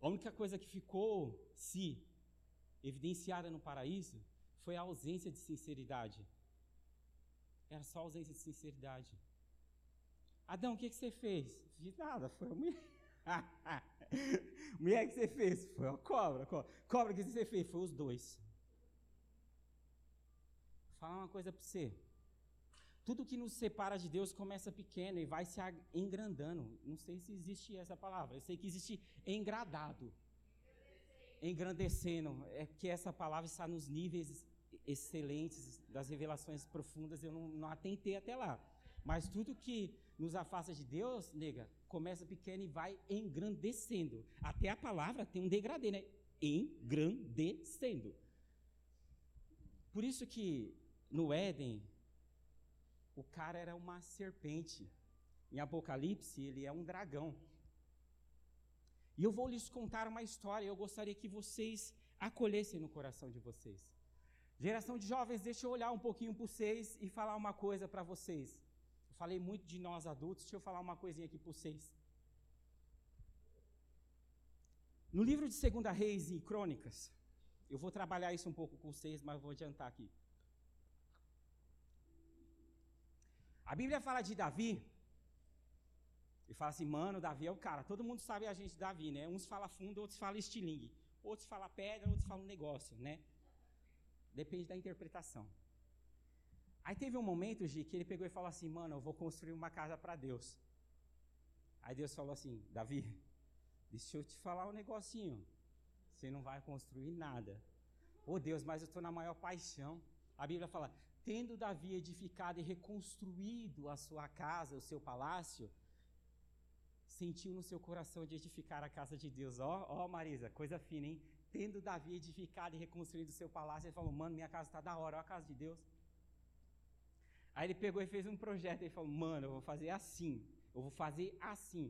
A única coisa que ficou, se evidenciada no paraíso foi a ausência de sinceridade. Era só ausência de sinceridade. Adão, o que, que você fez? Fiz nada, foi a mulher. mulher, que você fez? Foi a cobra. Cobra, cobra que você fez? Foi os dois. Vou falar uma coisa para você. Tudo que nos separa de Deus começa pequeno e vai se engrandando. Não sei se existe essa palavra. Eu sei que existe engradado engrandecendo, é que essa palavra está nos níveis excelentes das revelações profundas, eu não, não atentei até lá. Mas tudo que nos afasta de Deus, nega, começa pequeno e vai engrandecendo. Até a palavra tem um degradê, né? Engrandecendo. Por isso que no Éden, o cara era uma serpente. Em Apocalipse, ele é um dragão. E eu vou lhes contar uma história, eu gostaria que vocês acolhessem no coração de vocês. Geração de jovens, deixa eu olhar um pouquinho para vocês e falar uma coisa para vocês. Eu falei muito de nós adultos, deixa eu falar uma coisinha aqui para vocês. No livro de Segunda Reis e Crônicas, eu vou trabalhar isso um pouco com vocês, mas vou adiantar aqui. A Bíblia fala de Davi, e fala assim, mano, Davi é o cara. Todo mundo sabe a gente Davi, né? Uns falam fundo, outros falam estilingue. Outros falam pedra, outros falam negócio, né? Depende da interpretação. Aí teve um momento, Gi, que ele pegou e falou assim: Mano, eu vou construir uma casa para Deus. Aí Deus falou assim: Davi, deixa eu te falar um negocinho. Você não vai construir nada. Oh Deus, mas eu estou na maior paixão. A Bíblia fala: tendo Davi edificado e reconstruído a sua casa, o seu palácio, sentiu no seu coração de edificar a casa de Deus. Ó, oh, ó, oh, Marisa, coisa fina, hein? Tendo Davi edificado e reconstruído o seu palácio, ele falou: Mano, minha casa está da hora, ó a casa de Deus. Aí ele pegou e fez um projeto. Ele falou: Mano, eu vou fazer assim. Eu vou fazer assim.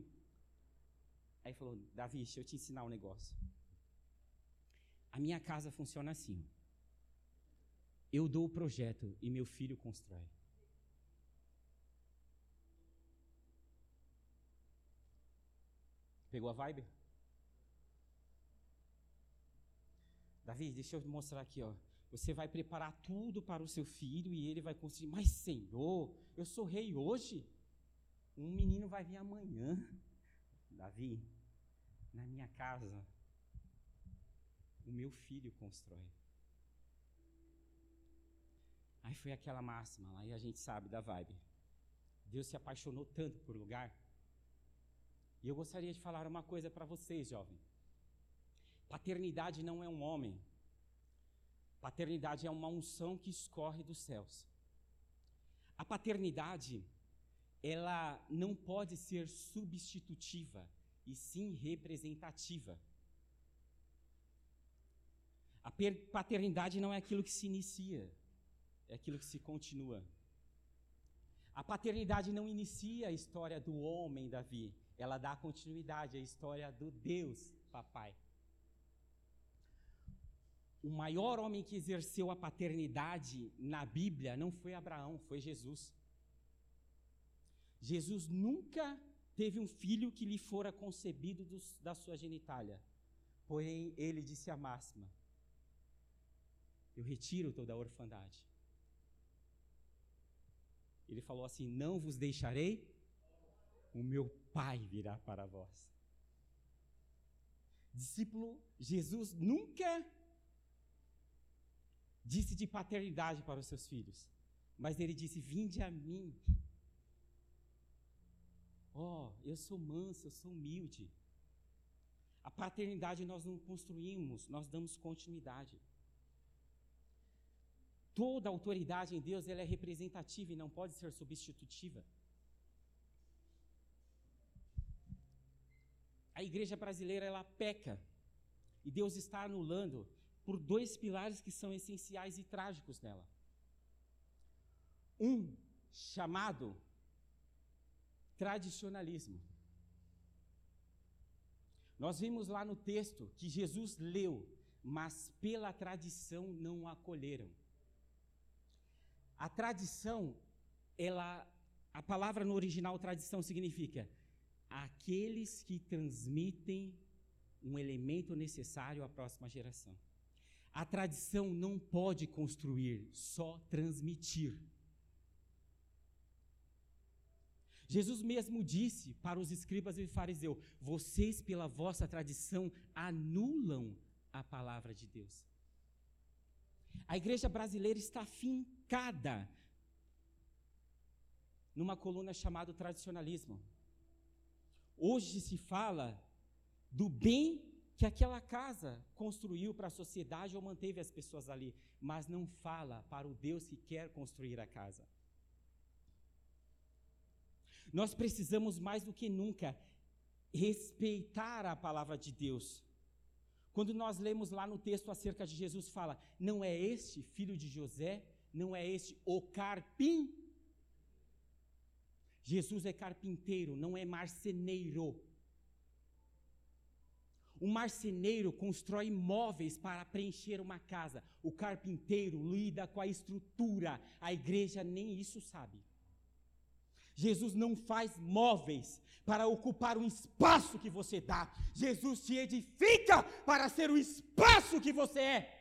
Aí ele falou: Davi, deixa eu te ensinar um negócio. A minha casa funciona assim. Eu dou o projeto e meu filho constrói. Pegou a vibe? Davi, deixa eu te mostrar aqui, ó. Você vai preparar tudo para o seu filho e ele vai construir. Mas, Senhor, eu sou rei hoje. Um menino vai vir amanhã. Davi, na minha casa, o meu filho constrói. Aí foi aquela máxima lá, e a gente sabe da vibe. Deus se apaixonou tanto por lugar. E eu gostaria de falar uma coisa para vocês, jovem. Paternidade não é um homem. Paternidade é uma unção que escorre dos céus. A paternidade, ela não pode ser substitutiva, e sim representativa. A paternidade não é aquilo que se inicia, é aquilo que se continua. A paternidade não inicia a história do homem Davi, ela dá continuidade à história do Deus Papai. O maior homem que exerceu a paternidade na Bíblia não foi Abraão, foi Jesus. Jesus nunca teve um filho que lhe fora concebido dos, da sua genitália. Porém, ele disse a máxima: eu retiro toda a orfandade. Ele falou assim: Não vos deixarei, o meu Pai virá para vós. Discípulo, Jesus nunca disse de paternidade para os seus filhos, mas ele disse: Vinde a mim. Oh, eu sou manso, eu sou humilde. A paternidade nós não construímos, nós damos continuidade. Toda autoridade em Deus ela é representativa e não pode ser substitutiva. A igreja brasileira ela peca e Deus está anulando por dois pilares que são essenciais e trágicos nela. Um chamado tradicionalismo. Nós vimos lá no texto que Jesus leu, mas pela tradição não o acolheram. A tradição, ela, a palavra no original tradição significa aqueles que transmitem um elemento necessário à próxima geração. A tradição não pode construir, só transmitir. Jesus mesmo disse para os escribas e fariseus: vocês, pela vossa tradição, anulam a palavra de Deus. A igreja brasileira está fincada numa coluna chamada tradicionalismo. Hoje se fala do bem que aquela casa construiu para a sociedade ou manteve as pessoas ali, mas não fala para o Deus que quer construir a casa. Nós precisamos mais do que nunca respeitar a palavra de Deus. Quando nós lemos lá no texto acerca de Jesus, fala: não é este filho de José, não é este o carpim. Jesus é carpinteiro, não é marceneiro. O marceneiro constrói móveis para preencher uma casa. O carpinteiro lida com a estrutura. A igreja nem isso sabe. Jesus não faz móveis para ocupar um espaço que você dá. Jesus te edifica para ser o espaço que você é.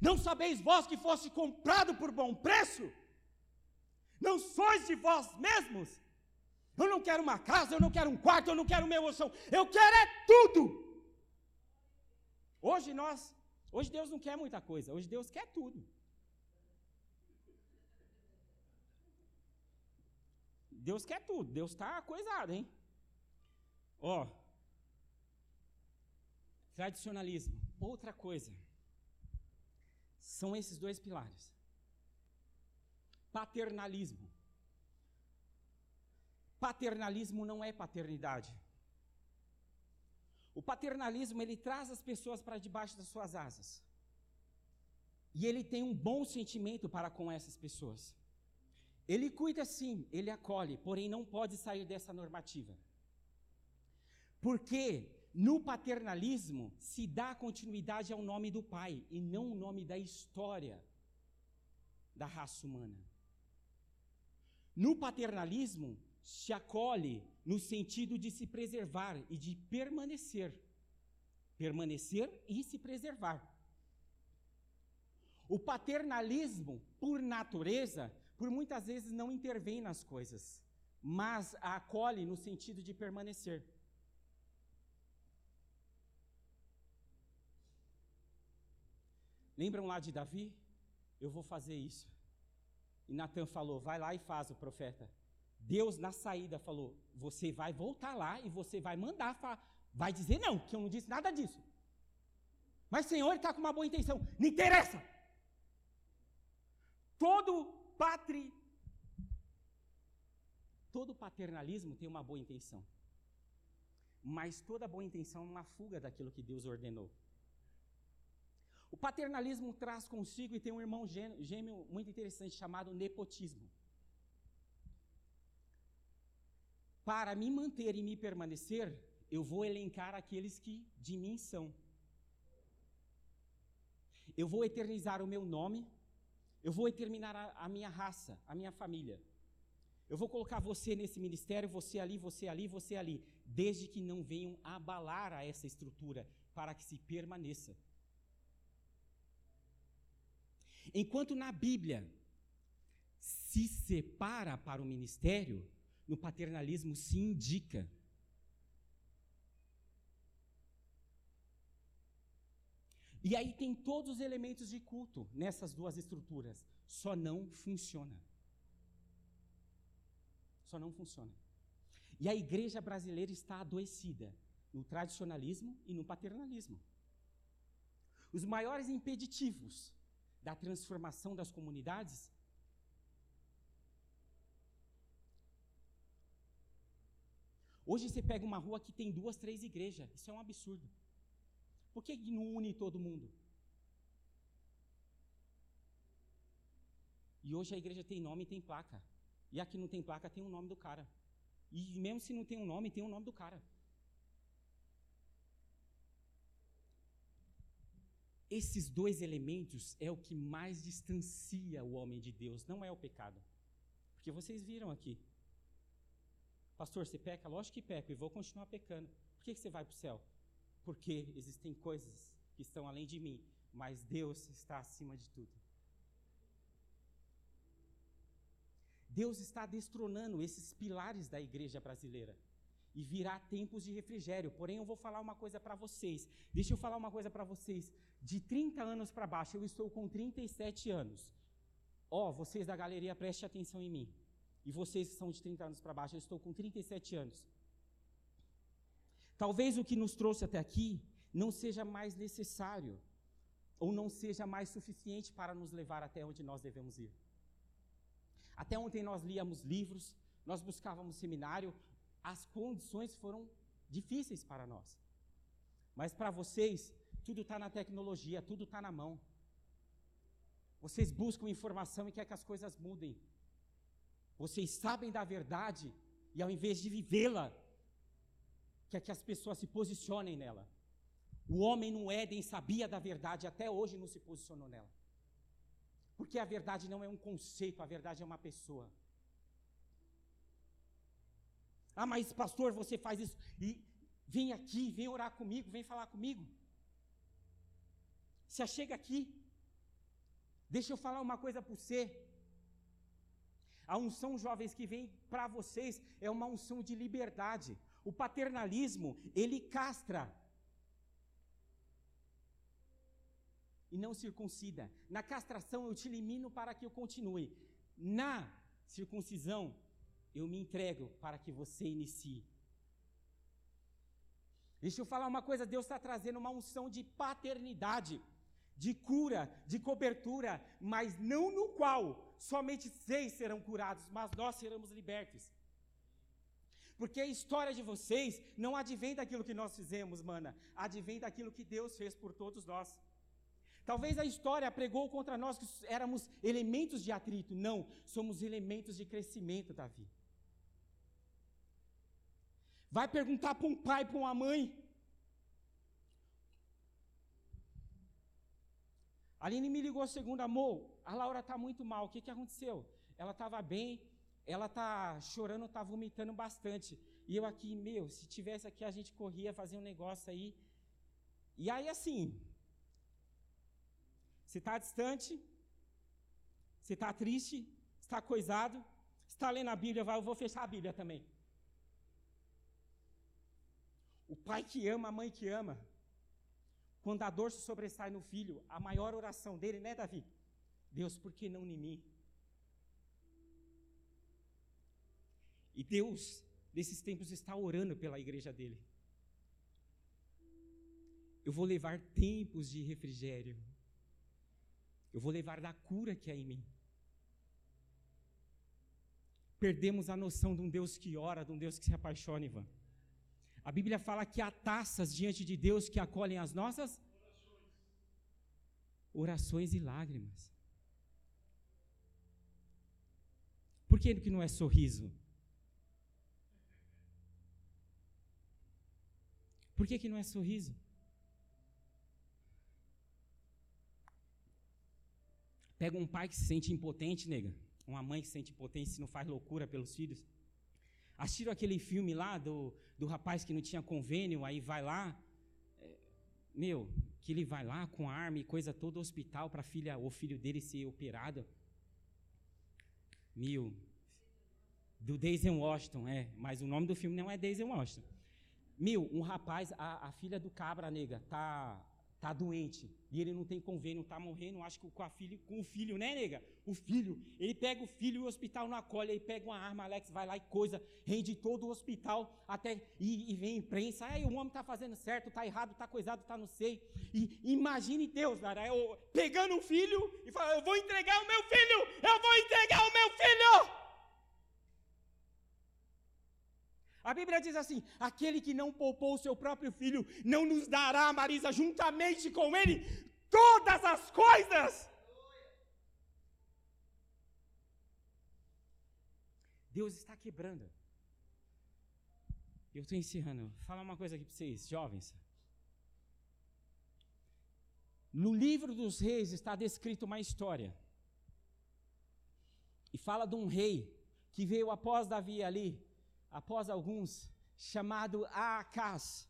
Não sabeis vós que foste comprado por bom preço? Não sois de vós mesmos? Eu não quero uma casa, eu não quero um quarto, eu não quero uma emoção, eu quero é tudo. Hoje nós, hoje Deus não quer muita coisa, hoje Deus quer tudo. Deus quer tudo, Deus está coisado, hein? Ó, tradicionalismo, outra coisa. São esses dois pilares. Paternalismo. Paternalismo não é paternidade. O paternalismo ele traz as pessoas para debaixo das suas asas. E ele tem um bom sentimento para com essas pessoas. Ele cuida sim, ele acolhe, porém não pode sair dessa normativa. Porque no paternalismo se dá continuidade ao nome do pai e não o nome da história da raça humana. No paternalismo se acolhe no sentido de se preservar e de permanecer. Permanecer e se preservar. O paternalismo, por natureza, por muitas vezes não intervém nas coisas, mas a acolhe no sentido de permanecer. Lembram lá de Davi? Eu vou fazer isso. E Natan falou: vai lá e faz o profeta. Deus, na saída, falou: Você vai voltar lá e você vai mandar, vai dizer não, que eu não disse nada disso. Mas, Senhor, está com uma boa intenção. Não interessa. Todo patri. Todo paternalismo tem uma boa intenção. Mas toda boa intenção é uma fuga daquilo que Deus ordenou. O paternalismo traz consigo e tem um irmão gêmeo muito interessante chamado nepotismo. Para me manter e me permanecer, eu vou elencar aqueles que de mim são. Eu vou eternizar o meu nome, eu vou eternizar a, a minha raça, a minha família. Eu vou colocar você nesse ministério, você ali, você ali, você ali, desde que não venham abalar a essa estrutura, para que se permaneça. Enquanto na Bíblia se separa para o ministério, no paternalismo se indica. E aí tem todos os elementos de culto nessas duas estruturas, só não funciona. Só não funciona. E a igreja brasileira está adoecida no tradicionalismo e no paternalismo. Os maiores impeditivos da transformação das comunidades Hoje você pega uma rua que tem duas, três igrejas. Isso é um absurdo. Por que não une todo mundo? E hoje a igreja tem nome e tem placa. E aqui não tem placa, tem o nome do cara. E mesmo se não tem um nome, tem o nome do cara. Esses dois elementos é o que mais distancia o homem de Deus, não é o pecado. Porque vocês viram aqui, Pastor, você peca? Lógico que peco e vou continuar pecando. Por que, você vai para o céu? Porque existem coisas que estão além de mim, mas Deus está acima de tudo. Deus está destronando esses pilares da igreja brasileira. E virá tempos de refrigério. Porém, eu vou falar uma coisa para vocês. Deixa eu falar uma coisa para vocês. De 30 anos para baixo, eu estou com 37 anos. Ó, oh, vocês da galeria, prestem atenção em mim. E vocês são de 30 anos para baixo, eu estou com 37 anos. Talvez o que nos trouxe até aqui não seja mais necessário, ou não seja mais suficiente para nos levar até onde nós devemos ir. Até ontem nós líamos livros, nós buscávamos seminário, as condições foram difíceis para nós. Mas para vocês, tudo está na tecnologia, tudo está na mão. Vocês buscam informação e querem que as coisas mudem. Vocês sabem da verdade e ao invés de vivê-la, quer que as pessoas se posicionem nela. O homem no Éden sabia da verdade, até hoje não se posicionou nela. Porque a verdade não é um conceito, a verdade é uma pessoa. Ah, mas pastor, você faz isso e vem aqui, vem orar comigo, vem falar comigo. Se chega aqui. Deixa eu falar uma coisa para você. A unção, jovens, que vem para vocês é uma unção de liberdade. O paternalismo, ele castra. e não circuncida. Na castração eu te elimino para que eu continue. Na circuncisão eu me entrego para que você inicie. Deixa eu falar uma coisa: Deus está trazendo uma unção de paternidade, de cura, de cobertura, mas não no qual somente seis serão curados, mas nós seremos libertos. Porque a história de vocês não advém daquilo que nós fizemos, mana, advém daquilo que Deus fez por todos nós. Talvez a história pregou contra nós que éramos elementos de atrito. Não, somos elementos de crescimento, Davi. Vai perguntar para um pai, para uma mãe. Aline me ligou segundo, amor, a Laura está muito mal, o que, que aconteceu? Ela estava bem, ela está chorando, está vomitando bastante. E eu aqui, meu, se tivesse aqui, a gente corria fazer um negócio aí. E aí, assim, você está distante, você está triste, está coisado, está lendo a Bíblia, vai, eu vou fechar a Bíblia também. O pai que ama, a mãe que ama. Quando a dor se sobressai no filho, a maior oração dele, né, Davi? Deus, por que não em mim? E Deus, nesses tempos, está orando pela igreja dele. Eu vou levar tempos de refrigério. Eu vou levar da cura que é em mim. Perdemos a noção de um Deus que ora, de um Deus que se apaixona, Ivan. A Bíblia fala que há taças diante de Deus que acolhem as nossas orações e lágrimas. Por que que não é sorriso? Por que que não é sorriso? Pega um pai que se sente impotente, nega. Uma mãe que se sente impotente se não faz loucura pelos filhos. Assistiram aquele filme lá do, do rapaz que não tinha convênio, aí vai lá. É, meu, que ele vai lá com arma e coisa toda hospital para filha ou filho dele ser operado. Meu, do Daisy Washington, é, mas o nome do filme não é Daisy Washington. Meu, um rapaz, a, a filha do cabra nega, tá tá doente e ele não tem convênio, tá morrendo, acho que com a filha, com o filho, né, nega? O filho, ele pega o filho o hospital não acolhe, ele pega uma arma, Alex vai lá e coisa, rende todo o hospital até e, e vem imprensa, aí o homem tá fazendo certo, tá errado, tá coisado, tá não sei. E imagine Deus, cara, eu, pegando o filho e falando, eu vou entregar o meu filho, eu vou entregar o meu filho. A Bíblia diz assim: aquele que não poupou o seu próprio filho, não nos dará, Marisa, juntamente com ele, todas as coisas. Deus está quebrando. Eu estou encerrando. Vou falar uma coisa aqui para vocês, jovens. No livro dos reis está descrita uma história. E fala de um rei que veio após Davi ali, após alguns, chamado Acas.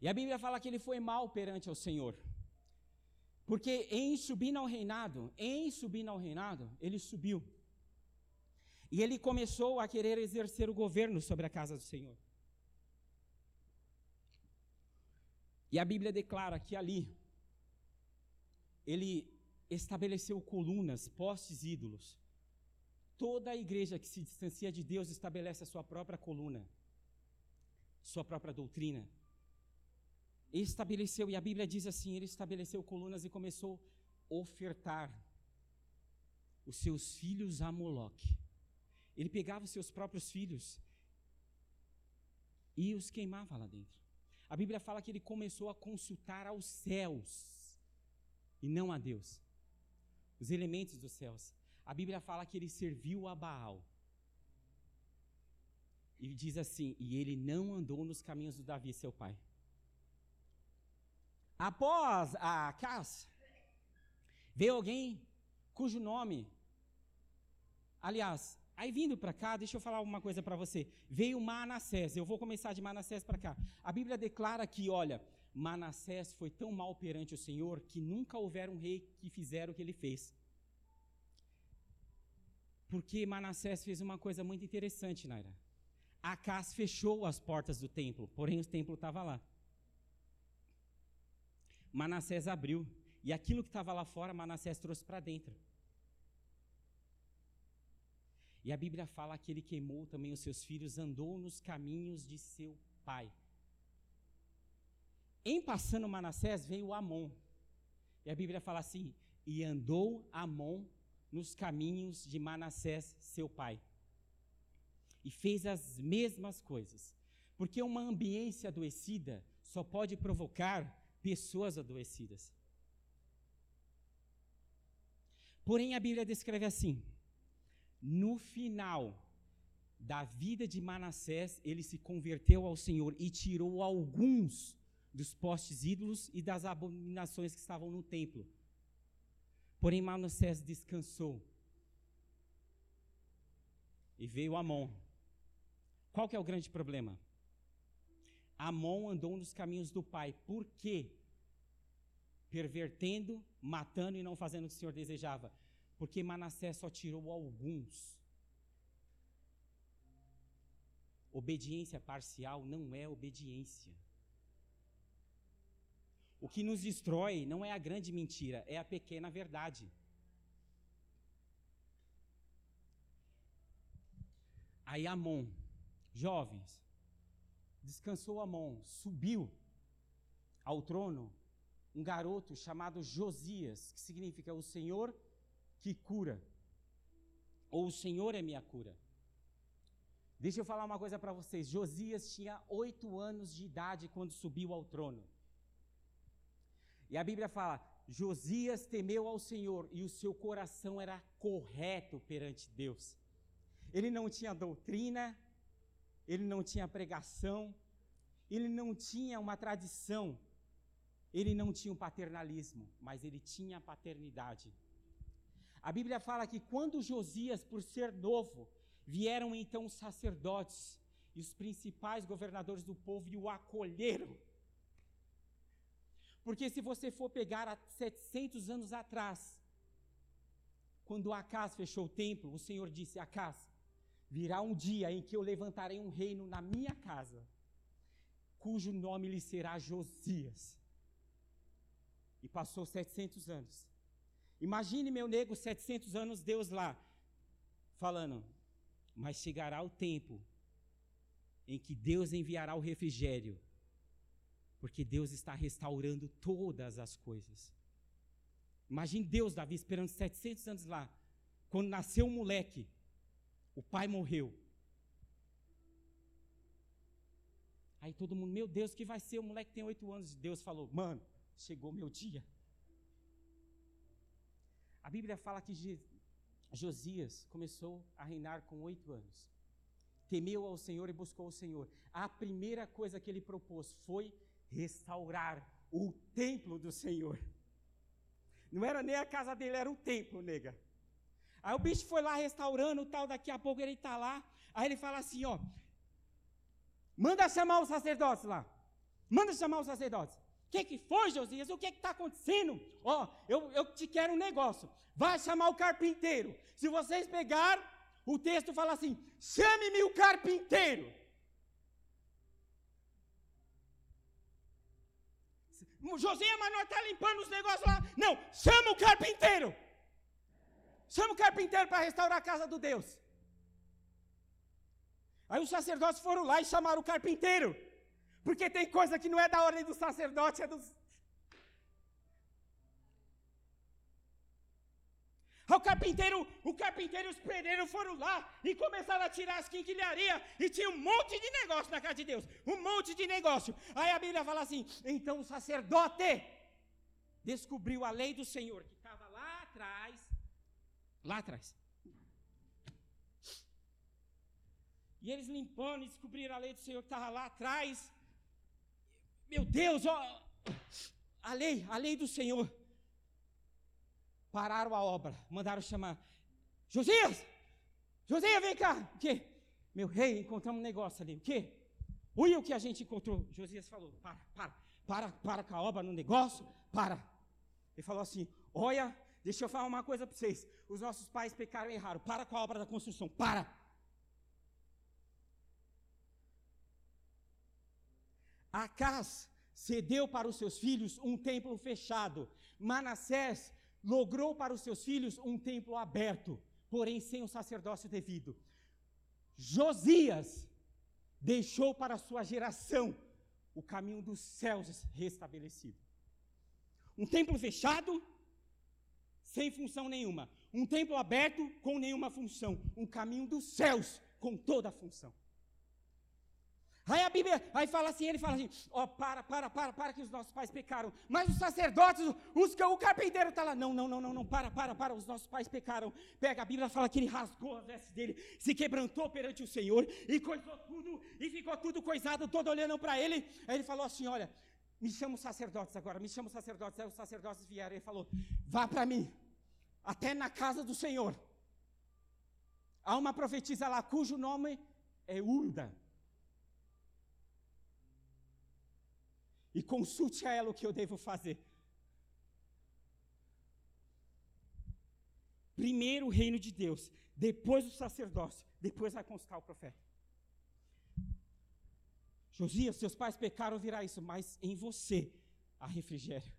E a Bíblia fala que ele foi mal perante o Senhor. Porque em subindo ao reinado, em subindo ao reinado, ele subiu. E ele começou a querer exercer o governo sobre a casa do Senhor. E a Bíblia declara que ali ele estabeleceu colunas, postes ídolos. Toda a igreja que se distancia de Deus estabelece a sua própria coluna, sua própria doutrina. Ele estabeleceu, e a Bíblia diz assim: ele estabeleceu colunas e começou a ofertar os seus filhos a Moloque. Ele pegava os seus próprios filhos e os queimava lá dentro. A Bíblia fala que ele começou a consultar aos céus e não a Deus, os elementos dos céus. A Bíblia fala que ele serviu a Baal. E diz assim: e ele não andou nos caminhos do Davi, seu pai. Após a caça, veio alguém cujo nome, aliás, aí vindo para cá, deixa eu falar uma coisa para você. Veio Manassés, eu vou começar de Manassés para cá. A Bíblia declara que, olha, Manassés foi tão mal perante o Senhor que nunca houver um rei que fizer o que ele fez. Porque Manassés fez uma coisa muito interessante, Naira. Acas fechou as portas do templo, porém o templo estava lá. Manassés abriu. E aquilo que estava lá fora, Manassés trouxe para dentro. E a Bíblia fala que ele queimou também os seus filhos, andou nos caminhos de seu pai. Em passando Manassés veio Amon. E a Bíblia fala assim: e andou Amon nos caminhos de Manassés, seu pai. E fez as mesmas coisas. Porque uma ambiência adoecida só pode provocar pessoas adoecidas. Porém, a Bíblia descreve assim: no final da vida de Manassés, ele se converteu ao Senhor e tirou alguns dos postes ídolos e das abominações que estavam no templo. Porém, Manassés descansou. E veio Amon. Qual que é o grande problema? Amon andou nos caminhos do pai. Por quê? Pervertendo, matando e não fazendo o que o Senhor desejava. Porque Manassés só tirou alguns. Obediência parcial não é obediência. O que nos destrói não é a grande mentira, é a pequena verdade. Aí Amon, jovens, descansou Amon, subiu ao trono um garoto chamado Josias, que significa o Senhor que cura, ou o Senhor é minha cura. Deixa eu falar uma coisa para vocês: Josias tinha oito anos de idade quando subiu ao trono. E a Bíblia fala: Josias temeu ao Senhor e o seu coração era correto perante Deus. Ele não tinha doutrina, ele não tinha pregação, ele não tinha uma tradição, ele não tinha um paternalismo, mas ele tinha paternidade. A Bíblia fala que quando Josias, por ser novo, vieram então os sacerdotes e os principais governadores do povo e o acolheram. Porque se você for pegar há 700 anos atrás, quando Acas fechou o templo, o Senhor disse: Acas, virá um dia em que eu levantarei um reino na minha casa, cujo nome lhe será Josias. E passou 700 anos. Imagine, meu nego, 700 anos, Deus lá, falando: Mas chegará o tempo em que Deus enviará o refrigério porque Deus está restaurando todas as coisas. Imagine Deus, Davi, esperando 700 anos lá. Quando nasceu um moleque, o pai morreu. Aí todo mundo, meu Deus, que vai ser? O moleque tem oito anos. Deus falou, mano, chegou meu dia. A Bíblia fala que Josias começou a reinar com oito anos. Temeu ao Senhor e buscou o Senhor. A primeira coisa que ele propôs foi restaurar o templo do Senhor. Não era nem a casa dele, era o templo, nega. Aí o bicho foi lá restaurando tal, daqui a pouco ele está lá. Aí ele fala assim: ó, manda chamar os sacerdotes lá. Manda chamar os sacerdotes. O que, que foi, Josias? O que está acontecendo? Ó, eu, eu te quero um negócio. Vai chamar o carpinteiro. Se vocês pegar, o texto fala assim: chame-me o carpinteiro. José, mas está limpando os negócios lá. Não, chama o carpinteiro. Chama o carpinteiro para restaurar a casa do Deus. Aí os sacerdotes foram lá e chamaram o carpinteiro. Porque tem coisa que não é da ordem do sacerdote, é dos, O carpinteiro, o carpinteiro e os pedreiros foram lá e começaram a tirar as quinquilharias e tinha um monte de negócio na casa de Deus, um monte de negócio. Aí a Bíblia fala assim: então o sacerdote descobriu a lei do Senhor que estava lá atrás, lá atrás. E eles limpando e descobriram a lei do Senhor que estava lá atrás. Meu Deus, ó, a lei, a lei do Senhor pararam a obra, mandaram chamar. Josias! Josias, vem cá! O quê? Meu rei, encontramos um negócio ali. O quê? Olha o que a gente encontrou. Josias falou: para, para, para, para com a obra no negócio, para. Ele falou assim: olha, deixa eu falar uma coisa para vocês. Os nossos pais pecaram e erraram. Para com a obra da construção, para. Acas cedeu para os seus filhos um templo fechado. Manassés logrou para os seus filhos um templo aberto, porém sem o sacerdócio devido. Josias deixou para a sua geração o caminho dos céus restabelecido. Um templo fechado, sem função nenhuma. Um templo aberto, com nenhuma função. Um caminho dos céus, com toda a função. Aí a Bíblia, aí fala assim, ele fala assim, ó, oh, para, para, para, para que os nossos pais pecaram. Mas os sacerdotes, os, o carpinteiro está lá, não, não, não, não, não, para, para, para, os nossos pais pecaram. Pega a Bíblia, fala que ele rasgou as vestes dele, se quebrantou perante o Senhor e coisou tudo, e ficou tudo coisado, todo olhando para ele. Aí ele falou assim, olha, me chama os sacerdotes agora, me chama os sacerdotes. Aí os sacerdotes vieram e falou, vá para mim, até na casa do Senhor. Há uma profetisa lá cujo nome é Urda. E consulte a ela o que eu devo fazer. Primeiro o reino de Deus, depois o sacerdócio, depois vai constar o profeta. Josias, seus pais pecaram, virá isso, mas em você há refrigério.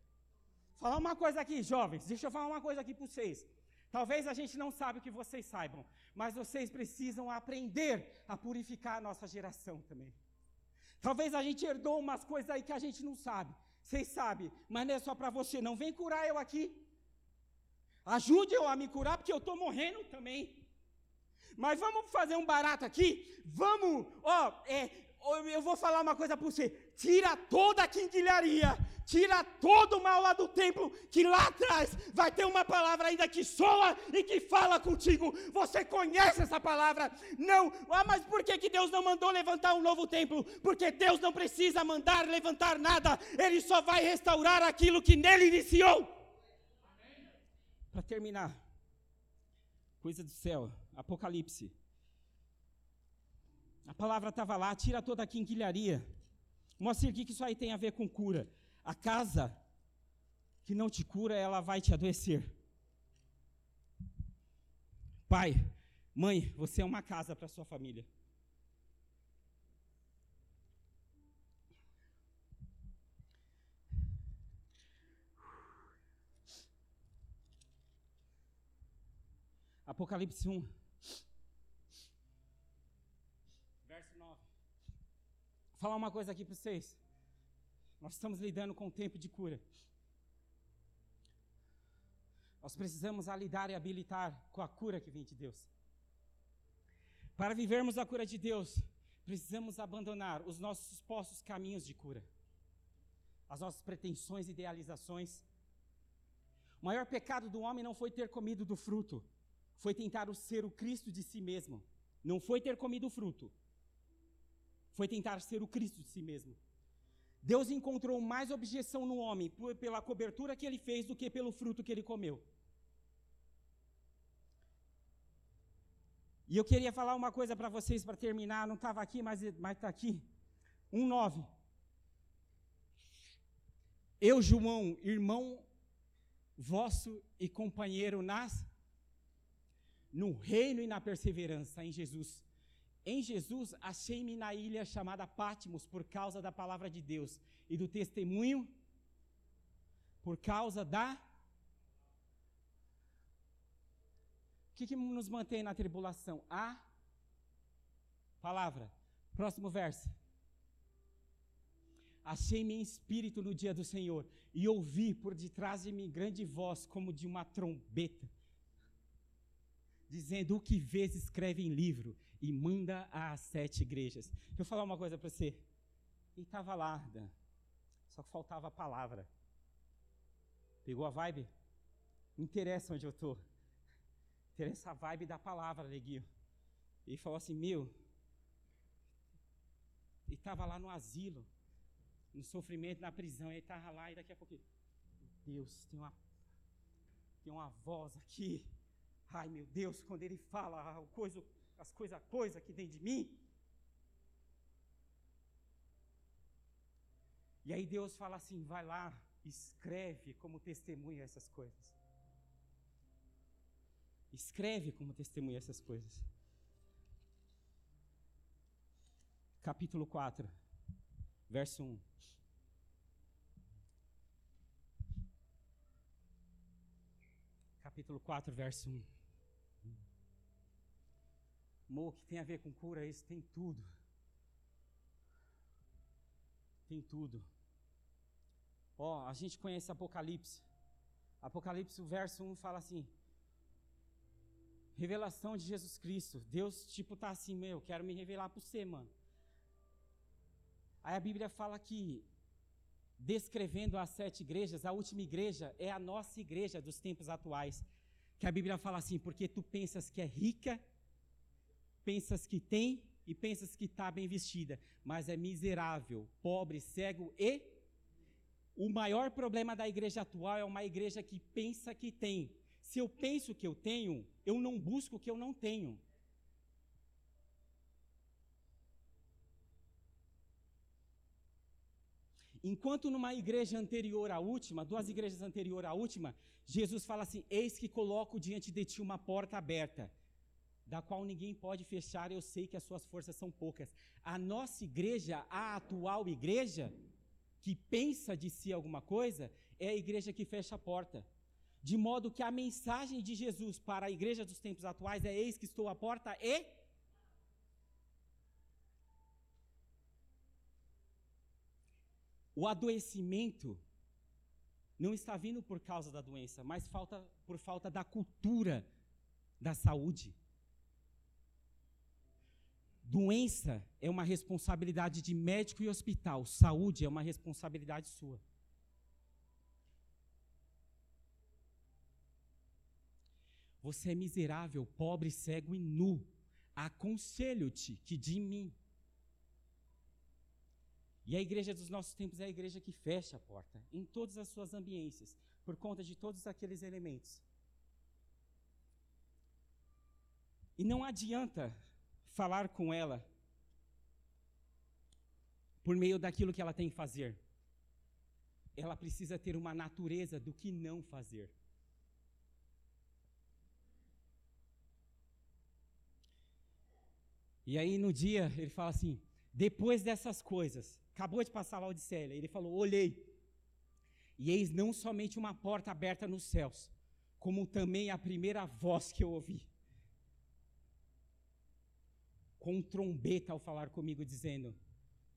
Falar uma coisa aqui, jovens, deixa eu falar uma coisa aqui para vocês. Talvez a gente não saiba o que vocês saibam, mas vocês precisam aprender a purificar a nossa geração também. Talvez a gente herdou umas coisas aí que a gente não sabe. Vocês sabem, mas não é só para você, não. Vem curar eu aqui. Ajude eu a me curar, porque eu estou morrendo também. Mas vamos fazer um barato aqui? Vamos, ó, é, eu vou falar uma coisa para você. Tira toda a quinquilharia, tira todo o mal lá do templo, que lá atrás vai ter uma palavra ainda que soa e que fala contigo. Você conhece essa palavra? Não. Ah, mas por que, que Deus não mandou levantar um novo templo? Porque Deus não precisa mandar levantar nada, Ele só vai restaurar aquilo que nele iniciou. Para terminar, coisa do céu, Apocalipse. A palavra estava lá, tira toda a quinquilharia. Mostra aqui que isso aí tem a ver com cura. A casa que não te cura, ela vai te adoecer. Pai, mãe, você é uma casa para sua família. Apocalipse 1. Falar uma coisa aqui para vocês. Nós estamos lidando com um tempo de cura. Nós precisamos lidar e habilitar com a cura que vem de Deus. Para vivermos a cura de Deus, precisamos abandonar os nossos supostos caminhos de cura, as nossas pretensões e idealizações. O maior pecado do homem não foi ter comido do fruto, foi tentar ser o Cristo de si mesmo. Não foi ter comido o fruto, foi tentar ser o Cristo de si mesmo. Deus encontrou mais objeção no homem pela cobertura que ele fez do que pelo fruto que ele comeu. E eu queria falar uma coisa para vocês para terminar, não estava aqui, mas está aqui. 1,9. Eu, João, irmão vosso e companheiro nas no reino e na perseverança em Jesus em Jesus, achei-me na ilha chamada Pátimos por causa da palavra de Deus e do testemunho, por causa da. O que, que nos mantém na tribulação? A palavra. Próximo verso. Achei-me em espírito no dia do Senhor e ouvi por detrás de mim grande voz, como de uma trombeta, dizendo: O que vês, escreve em livro e manda às sete igrejas. Deixa eu falar uma coisa para você. E estava lá. Só que faltava a palavra. Pegou a vibe? Não interessa onde eu estou. Interessa a vibe da palavra, Neguinho. E falou assim: Meu. E estava lá no asilo, no sofrimento, na prisão. Ele estava lá e daqui a pouco. Deus, tem uma, tem uma voz aqui. Ai, meu Deus, quando ele fala, coisa as coisas a coisa que vem de mim. E aí Deus fala assim: vai lá, escreve como testemunha essas coisas. Escreve como testemunha essas coisas. Capítulo 4, verso 1. Capítulo 4, verso 1. Mo, que tem a ver com cura, isso tem tudo. Tem tudo. Ó, a gente conhece Apocalipse. Apocalipse, o verso 1 fala assim: Revelação de Jesus Cristo. Deus, tipo, tá assim, meu, quero me revelar para você, mano. Aí a Bíblia fala que, descrevendo as sete igrejas, a última igreja é a nossa igreja dos tempos atuais. Que a Bíblia fala assim, porque tu pensas que é rica, pensas que tem e pensas que está bem vestida, mas é miserável, pobre, cego e. O maior problema da igreja atual é uma igreja que pensa que tem, se eu penso que eu tenho, eu não busco o que eu não tenho. Enquanto numa igreja anterior à última, duas igrejas anterior à última, Jesus fala assim: Eis que coloco diante de ti uma porta aberta, da qual ninguém pode fechar, eu sei que as suas forças são poucas. A nossa igreja, a atual igreja, que pensa de si alguma coisa, é a igreja que fecha a porta. De modo que a mensagem de Jesus para a igreja dos tempos atuais é: Eis que estou à porta e. O adoecimento não está vindo por causa da doença, mas falta, por falta da cultura da saúde. Doença é uma responsabilidade de médico e hospital, saúde é uma responsabilidade sua. Você é miserável, pobre, cego e nu. Aconselho-te que de mim. E a igreja dos nossos tempos é a igreja que fecha a porta em todas as suas ambiências, por conta de todos aqueles elementos. E não adianta falar com ela por meio daquilo que ela tem que fazer. Ela precisa ter uma natureza do que não fazer. E aí no dia ele fala assim: depois dessas coisas, acabou de passar a Laodiceia, ele falou: olhei, e eis não somente uma porta aberta nos céus, como também a primeira voz que eu ouvi, com trombeta ao falar comigo, dizendo: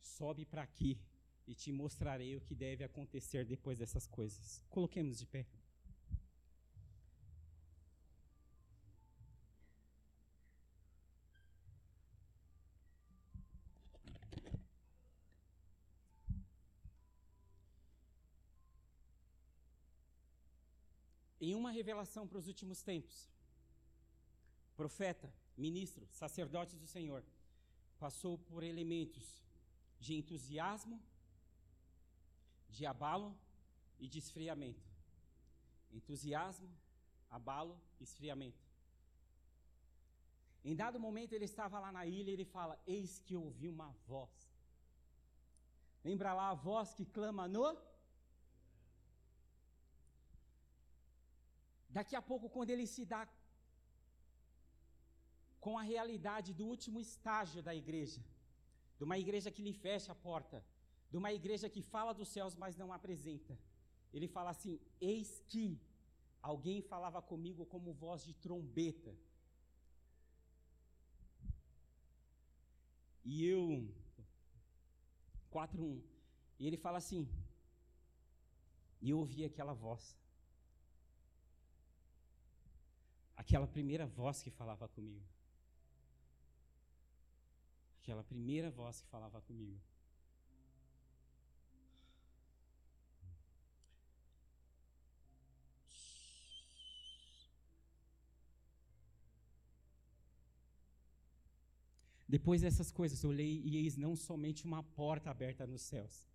sobe para aqui e te mostrarei o que deve acontecer depois dessas coisas. Coloquemos de pé. em uma revelação para os últimos tempos, profeta, ministro, sacerdote do Senhor, passou por elementos de entusiasmo, de abalo e de esfriamento. Entusiasmo, abalo esfriamento. Em dado momento ele estava lá na ilha e ele fala: Eis que ouvi uma voz. Lembra lá a voz que clama no Daqui a pouco, quando ele se dá com a realidade do último estágio da igreja, de uma igreja que lhe fecha a porta, de uma igreja que fala dos céus, mas não apresenta. Ele fala assim: Eis que alguém falava comigo como voz de trombeta. E eu, 4.1, e ele fala assim, e eu ouvi aquela voz. aquela primeira voz que falava comigo. Aquela primeira voz que falava comigo. Depois dessas coisas, eu olhei e eis não somente uma porta aberta nos céus,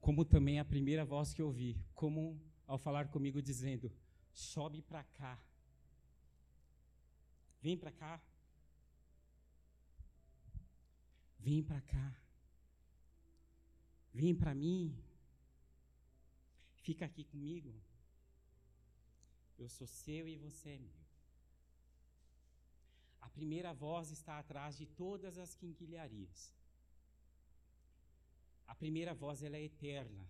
como também a primeira voz que ouvi, como ao falar comigo, dizendo: sobe para cá. Vem para cá. Vem para cá. Vem para mim. Fica aqui comigo. Eu sou seu e você é meu. A primeira voz está atrás de todas as quinquilharias. A primeira voz ela é eterna.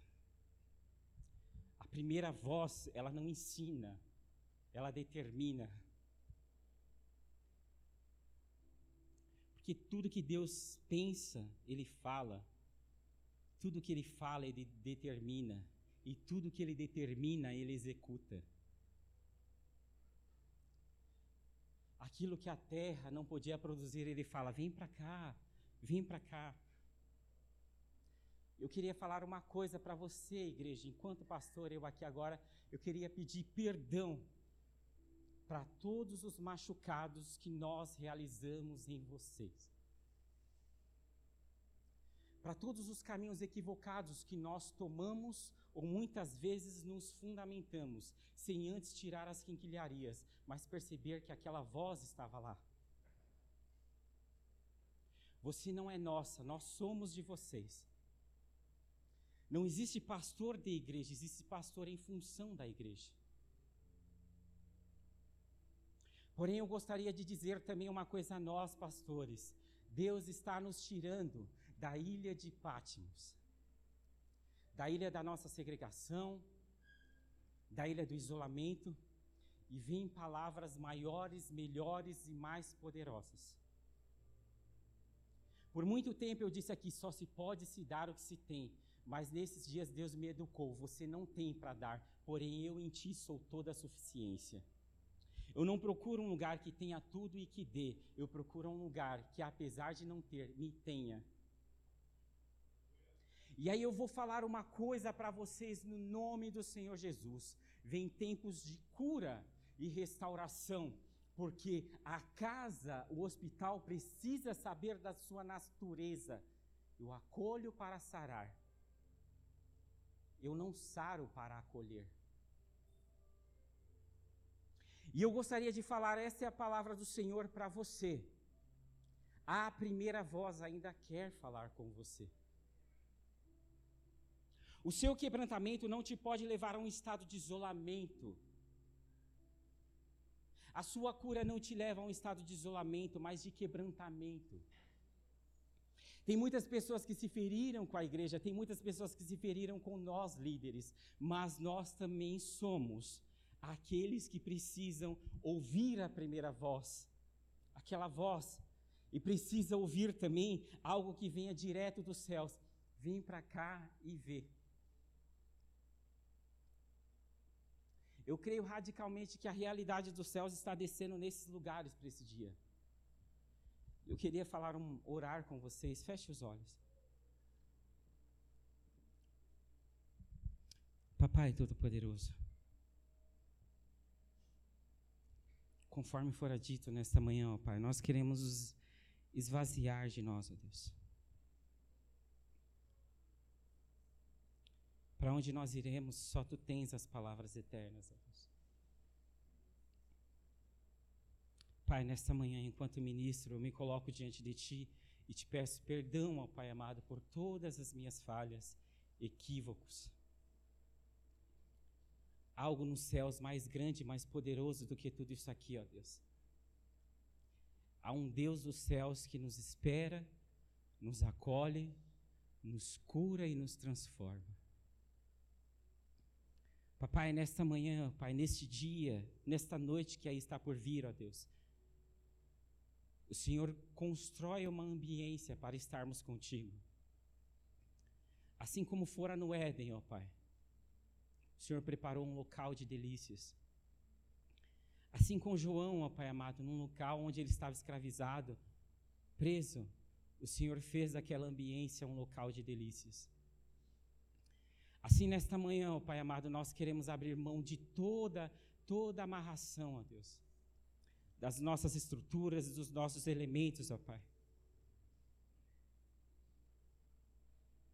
A primeira voz, ela não ensina, ela determina. Porque tudo que Deus pensa, Ele fala. Tudo que Ele fala, Ele determina. E tudo que Ele determina, Ele executa. Aquilo que a terra não podia produzir, Ele fala: vem para cá, vem para cá. Eu queria falar uma coisa para você, igreja. Enquanto pastor, eu aqui agora, eu queria pedir perdão para todos os machucados que nós realizamos em vocês. Para todos os caminhos equivocados que nós tomamos ou muitas vezes nos fundamentamos, sem antes tirar as quinquilharias, mas perceber que aquela voz estava lá. Você não é nossa, nós somos de vocês. Não existe pastor de igreja, existe pastor em função da igreja. Porém, eu gostaria de dizer também uma coisa a nós, pastores. Deus está nos tirando da ilha de Pátimos, da ilha da nossa segregação, da ilha do isolamento, e vem palavras maiores, melhores e mais poderosas. Por muito tempo eu disse aqui: só se pode se dar o que se tem, mas nesses dias Deus me educou: você não tem para dar, porém eu em ti sou toda a suficiência. Eu não procuro um lugar que tenha tudo e que dê. Eu procuro um lugar que, apesar de não ter, me tenha. E aí eu vou falar uma coisa para vocês no nome do Senhor Jesus. Vem tempos de cura e restauração, porque a casa, o hospital precisa saber da sua natureza. Eu acolho para sarar. Eu não saro para acolher. E eu gostaria de falar, essa é a palavra do Senhor para você. A primeira voz ainda quer falar com você. O seu quebrantamento não te pode levar a um estado de isolamento. A sua cura não te leva a um estado de isolamento, mas de quebrantamento. Tem muitas pessoas que se feriram com a igreja, tem muitas pessoas que se feriram com nós líderes, mas nós também somos aqueles que precisam ouvir a primeira voz, aquela voz, e precisa ouvir também algo que venha direto dos céus. Vem para cá e vê. Eu creio radicalmente que a realidade dos céus está descendo nesses lugares para esse dia. Eu queria falar um, orar com vocês. Feche os olhos. Papai Todo-Poderoso, conforme fora dito nesta manhã, ó Pai, nós queremos esvaziar de nós, ó Deus. Para onde nós iremos, só tu tens as palavras eternas, ó Deus. Pai, nesta manhã, enquanto ministro, eu me coloco diante de ti e te peço perdão, ó Pai amado, por todas as minhas falhas, equívocos algo nos céus mais grande, mais poderoso do que tudo isso aqui, ó Deus. Há um Deus dos céus que nos espera, nos acolhe, nos cura e nos transforma. Papai, nesta manhã, Pai, neste dia, nesta noite que aí está por vir, ó Deus, o Senhor constrói uma ambiência para estarmos contigo. Assim como fora no Éden, ó Pai. O Senhor preparou um local de delícias. Assim com João, ó Pai amado, num local onde ele estava escravizado, preso, o Senhor fez daquela ambiência um local de delícias. Assim, nesta manhã, ó Pai amado, nós queremos abrir mão de toda, toda amarração, ó Deus, das nossas estruturas, dos nossos elementos, ó Pai.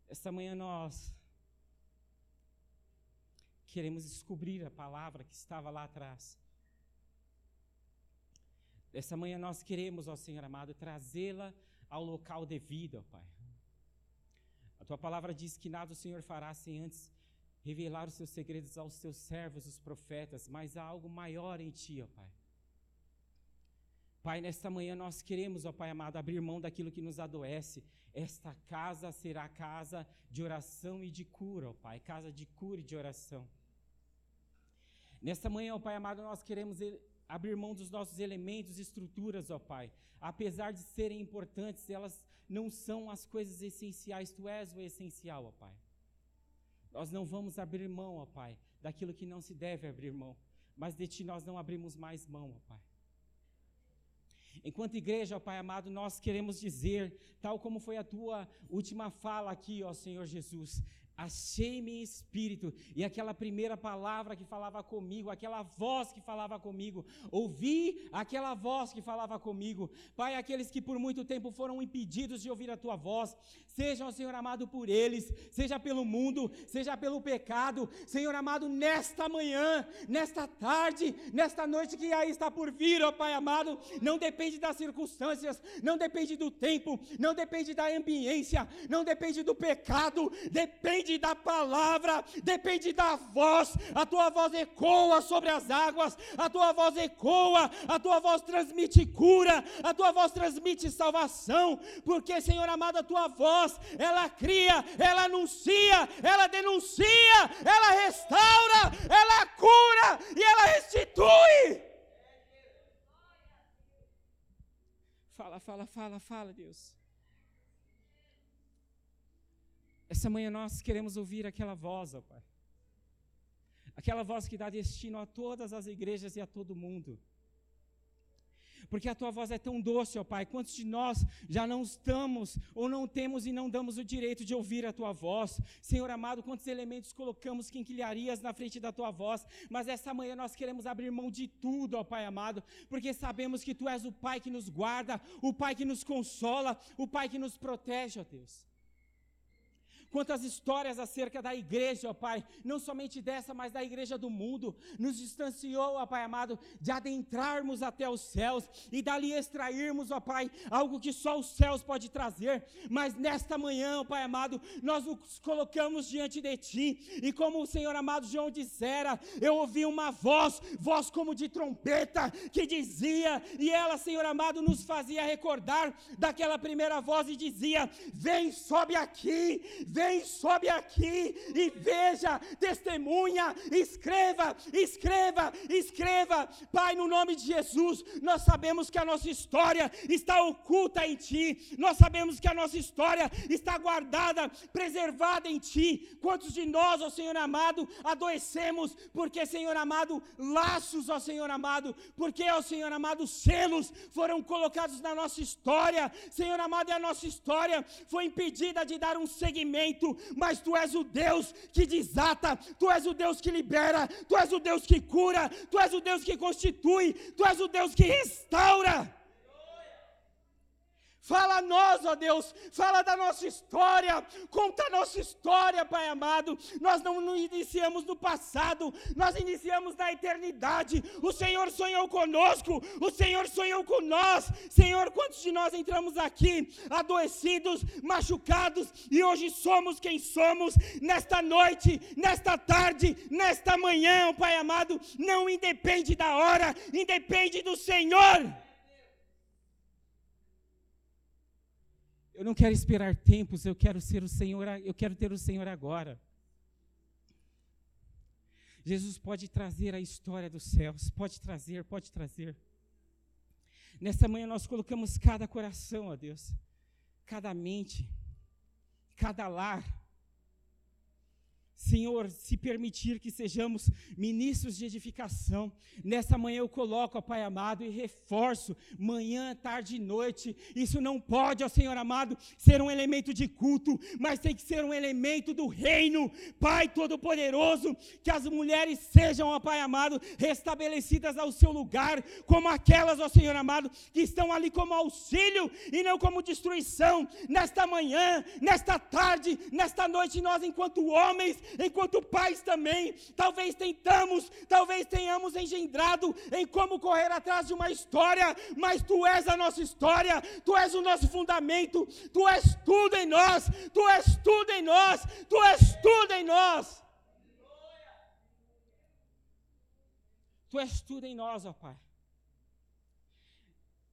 Esta manhã nós queremos descobrir a palavra que estava lá atrás. Essa manhã nós queremos, ó Senhor amado, trazê-la ao local devido, ó Pai. A tua palavra diz que nada o Senhor fará sem antes revelar os seus segredos aos seus servos, os profetas, mas há algo maior em ti, ó Pai. Pai, nesta manhã nós queremos, ó Pai amado, abrir mão daquilo que nos adoece. Esta casa será casa de oração e de cura, ó Pai, casa de cura e de oração. Nesta manhã, ó Pai amado, nós queremos abrir mão dos nossos elementos e estruturas, ó Pai. Apesar de serem importantes, elas não são as coisas essenciais, Tu és o essencial, ó Pai. Nós não vamos abrir mão, ó Pai, daquilo que não se deve abrir mão, mas de Ti nós não abrimos mais mão, ó Pai. Enquanto igreja, ó Pai amado, nós queremos dizer, tal como foi a tua última fala aqui, ó Senhor Jesus, achei-me em espírito, e aquela primeira palavra que falava comigo, aquela voz que falava comigo, ouvi aquela voz que falava comigo. Pai, aqueles que por muito tempo foram impedidos de ouvir a tua voz, sejam, Senhor amado, por eles, seja pelo mundo, seja pelo pecado, Senhor amado, nesta manhã, nesta tarde, nesta noite que aí está por vir, ó Pai amado, não depende das circunstâncias, não depende do tempo, não depende da ambiência, não depende do pecado, depende depende da palavra, depende da voz. A tua voz ecoa sobre as águas, a tua voz ecoa, a tua voz transmite cura, a tua voz transmite salvação, porque, Senhor amado, a tua voz, ela cria, ela anuncia, ela denuncia, ela restaura, ela cura e ela restitui. Fala, fala, fala, fala, Deus. Essa manhã nós queremos ouvir aquela voz, ó Pai. Aquela voz que dá destino a todas as igrejas e a todo mundo. Porque a tua voz é tão doce, ó Pai. Quantos de nós já não estamos ou não temos e não damos o direito de ouvir a tua voz? Senhor amado, quantos elementos colocamos quinquilharias na frente da tua voz? Mas essa manhã nós queremos abrir mão de tudo, ó Pai amado, porque sabemos que tu és o Pai que nos guarda, o Pai que nos consola, o Pai que nos protege, ó Deus. Quantas histórias acerca da igreja, ó Pai, não somente dessa, mas da igreja do mundo, nos distanciou, ó Pai amado, de adentrarmos até os céus e dali extrairmos, ó Pai, algo que só os céus pode trazer. Mas nesta manhã, ó Pai amado, nós nos colocamos diante de Ti. E como o Senhor amado João dissera, eu ouvi uma voz, voz como de trompeta, que dizia, e ela, Senhor amado, nos fazia recordar daquela primeira voz e dizia: Vem, sobe aqui, Vem, sobe aqui e veja, testemunha, escreva, escreva, escreva. Pai, no nome de Jesus, nós sabemos que a nossa história está oculta em Ti, nós sabemos que a nossa história está guardada, preservada em Ti. Quantos de nós, ó Senhor amado, adoecemos, porque, Senhor amado, laços, ó Senhor amado, porque, ó Senhor amado, selos foram colocados na nossa história, Senhor amado, e a nossa história foi impedida de dar um segmento mas tu és o Deus que desata, tu és o Deus que libera, tu és o Deus que cura, tu és o Deus que constitui, tu és o Deus que restaura. Fala a nós, ó Deus, fala da nossa história, conta a nossa história, Pai amado. Nós não, iniciamos no passado, nós iniciamos na eternidade. O Senhor sonhou conosco, o Senhor sonhou com nós. Senhor, quantos de nós entramos aqui adoecidos, machucados e hoje somos quem somos nesta noite, nesta tarde, nesta manhã, Pai amado. Não independe da hora, independe do Senhor. Eu não quero esperar tempos, eu quero ser o Senhor, eu quero ter o Senhor agora. Jesus pode trazer a história dos céus, pode trazer, pode trazer. Nesta manhã nós colocamos cada coração, ó Deus, cada mente, cada lar, Senhor, se permitir que sejamos ministros de edificação, nessa manhã eu coloco, ó Pai amado, e reforço, manhã, tarde e noite. Isso não pode, ó Senhor amado, ser um elemento de culto, mas tem que ser um elemento do reino. Pai Todo-Poderoso, que as mulheres sejam, ó Pai amado, restabelecidas ao seu lugar, como aquelas, ó Senhor amado, que estão ali como auxílio e não como destruição. Nesta manhã, nesta tarde, nesta noite, nós, enquanto homens, enquanto pais também, talvez tentamos, talvez tenhamos engendrado em como correr atrás de uma história, mas tu és a nossa história, tu és o nosso fundamento, tu és tudo em nós, tu és tudo em nós, tu és tudo em nós. Tu és tudo em nós, ó Pai.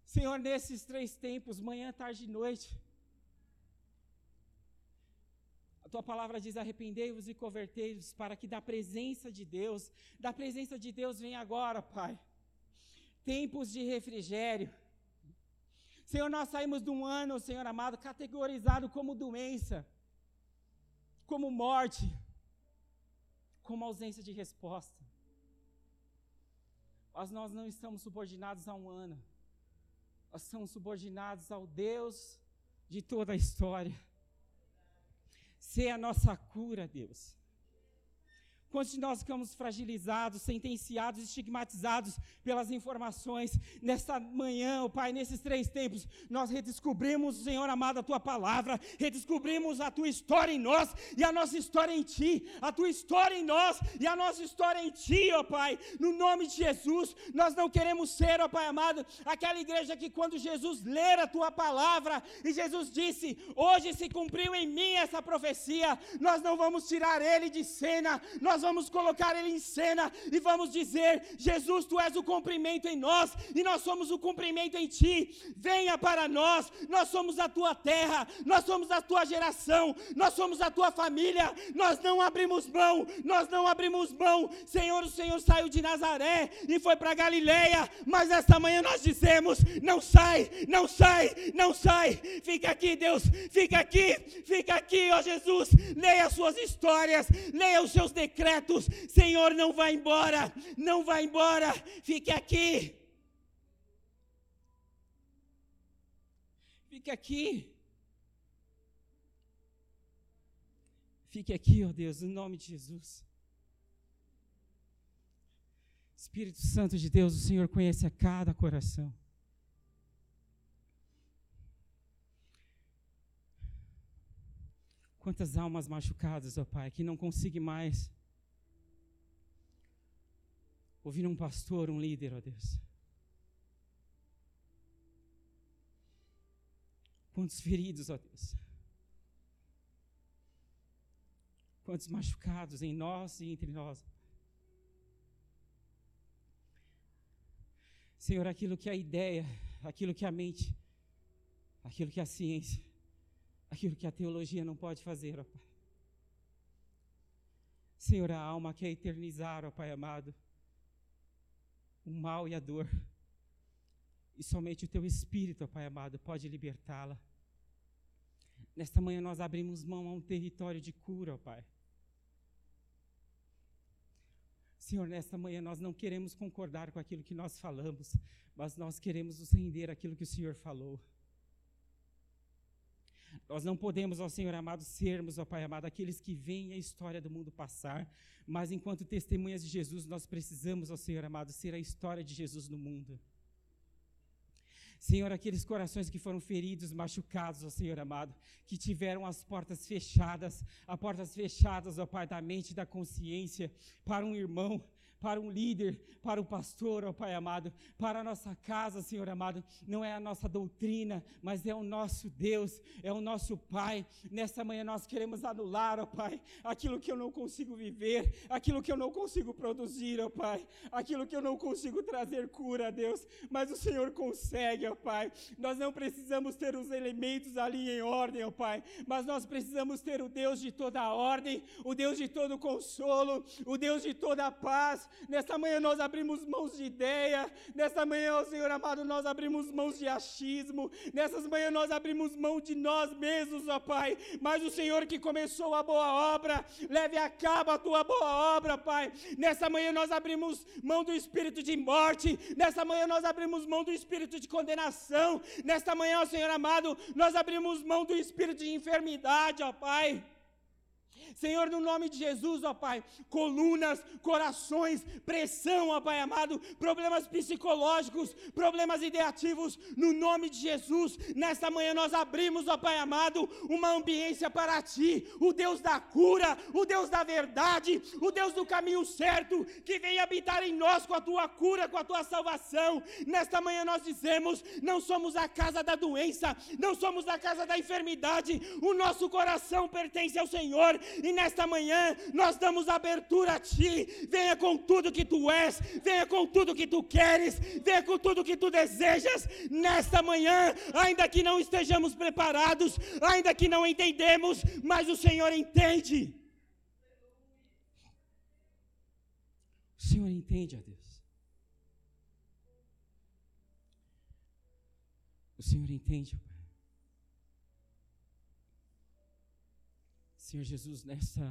Senhor, nesses três tempos, manhã, tarde e noite, A tua palavra diz: arrependei-vos e convertei-vos, para que da presença de Deus, da presença de Deus venha agora, Pai. Tempos de refrigério. Senhor, nós saímos de um ano, Senhor amado, categorizado como doença, como morte, como ausência de resposta. Mas nós não estamos subordinados a um ano, nós estamos subordinados ao Deus de toda a história. Ser a nossa cura, Deus. Quantos de nós ficamos fragilizados, sentenciados, estigmatizados pelas informações? Nesta manhã, oh Pai, nesses três tempos, nós redescobrimos, Senhor amado, a Tua palavra, redescobrimos a Tua história em nós e a nossa história em Ti, a Tua história em nós e a nossa história em Ti, ó oh Pai, no nome de Jesus, nós não queremos ser, ó oh Pai amado, aquela igreja que quando Jesus ler a Tua palavra e Jesus disse, hoje se cumpriu em mim essa profecia, nós não vamos tirar Ele de cena, nós vamos colocar Ele em cena e vamos dizer: Jesus, Tu és o cumprimento em nós e nós somos o cumprimento em Ti. Venha para nós, nós somos a Tua terra, nós somos a Tua geração, nós somos a Tua família. Nós não abrimos mão, nós não abrimos mão. Senhor, o Senhor saiu de Nazaré e foi para Galileia, mas esta manhã nós dizemos: não sai, não sai, não sai. Fica aqui, Deus, fica aqui, fica aqui, ó Jesus. Leia as suas histórias, leia os seus decretos Senhor, não vá embora, não vá embora, fique aqui. Fique aqui. Fique aqui, ó oh Deus, no nome de Jesus. Espírito Santo de Deus, o Senhor conhece a cada coração. Quantas almas machucadas, ó Pai, que não conseguem mais ouvir um pastor, um líder, ó Deus. Quantos feridos, ó Deus. Quantos machucados em nós e entre nós. Senhor, aquilo que a ideia, aquilo que a mente, aquilo que a ciência, aquilo que a teologia não pode fazer, ó Pai. Senhor, a alma quer eternizar, ó Pai amado o mal e a dor. E somente o teu Espírito, Pai amado, pode libertá-la. Nesta manhã nós abrimos mão a um território de cura, Pai. Senhor, nesta manhã nós não queremos concordar com aquilo que nós falamos, mas nós queremos nos render que o Senhor falou. Nós não podemos, ó Senhor amado, sermos, ó Pai amado, aqueles que veem a história do mundo passar, mas enquanto testemunhas de Jesus, nós precisamos, ó Senhor amado, ser a história de Jesus no mundo. Senhor, aqueles corações que foram feridos, machucados, ó Senhor amado, que tiveram as portas fechadas, as portas fechadas, ó Pai, da mente e da consciência, para um irmão, para um líder, para o pastor, ó Pai amado, para a nossa casa, Senhor amado. Não é a nossa doutrina, mas é o nosso Deus, é o nosso Pai. Nesta manhã nós queremos anular, ó Pai, aquilo que eu não consigo viver, aquilo que eu não consigo produzir, ó Pai, aquilo que eu não consigo trazer cura, Deus, mas o Senhor consegue, ó Pai. Nós não precisamos ter os elementos ali em ordem, ó Pai, mas nós precisamos ter o Deus de toda a ordem, o Deus de todo consolo, o Deus de toda a paz, Nesta manhã nós abrimos mãos de ideia. Nesta manhã, ó Senhor amado, nós abrimos mãos de achismo. Nessas manhãs nós abrimos mão de nós mesmos, ó Pai. Mas o Senhor que começou a boa obra, leve a cabo a tua boa obra, Pai. Nessa manhã nós abrimos mão do espírito de morte. Nessa manhã nós abrimos mão do espírito de condenação. Nesta manhã, ó Senhor amado, nós abrimos mão do espírito de enfermidade, ó Pai. Senhor, no nome de Jesus, ó Pai, colunas, corações, pressão, ó Pai amado, problemas psicológicos, problemas ideativos, no nome de Jesus, nesta manhã nós abrimos, ó Pai amado, uma ambiência para Ti, o Deus da cura, o Deus da verdade, o Deus do caminho certo, que vem habitar em nós com a Tua cura, com a Tua salvação. Nesta manhã nós dizemos: não somos a casa da doença, não somos a casa da enfermidade, o nosso coração pertence ao Senhor E nesta manhã nós damos abertura a Ti. Venha com tudo que Tu és, venha com tudo que Tu queres, venha com tudo que Tu desejas. Nesta manhã, ainda que não estejamos preparados, ainda que não entendemos, mas o Senhor entende. O Senhor entende, ó Deus. O Senhor entende, Pai. Senhor Jesus, nessa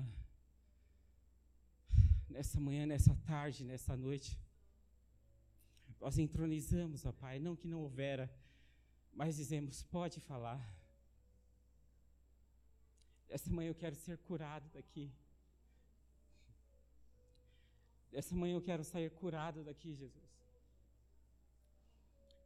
nessa manhã, nessa tarde, nessa noite, nós entronizamos, ó Pai, não que não houvera, mas dizemos, pode falar. Essa manhã eu quero ser curado daqui. Essa manhã eu quero sair curado daqui, Jesus.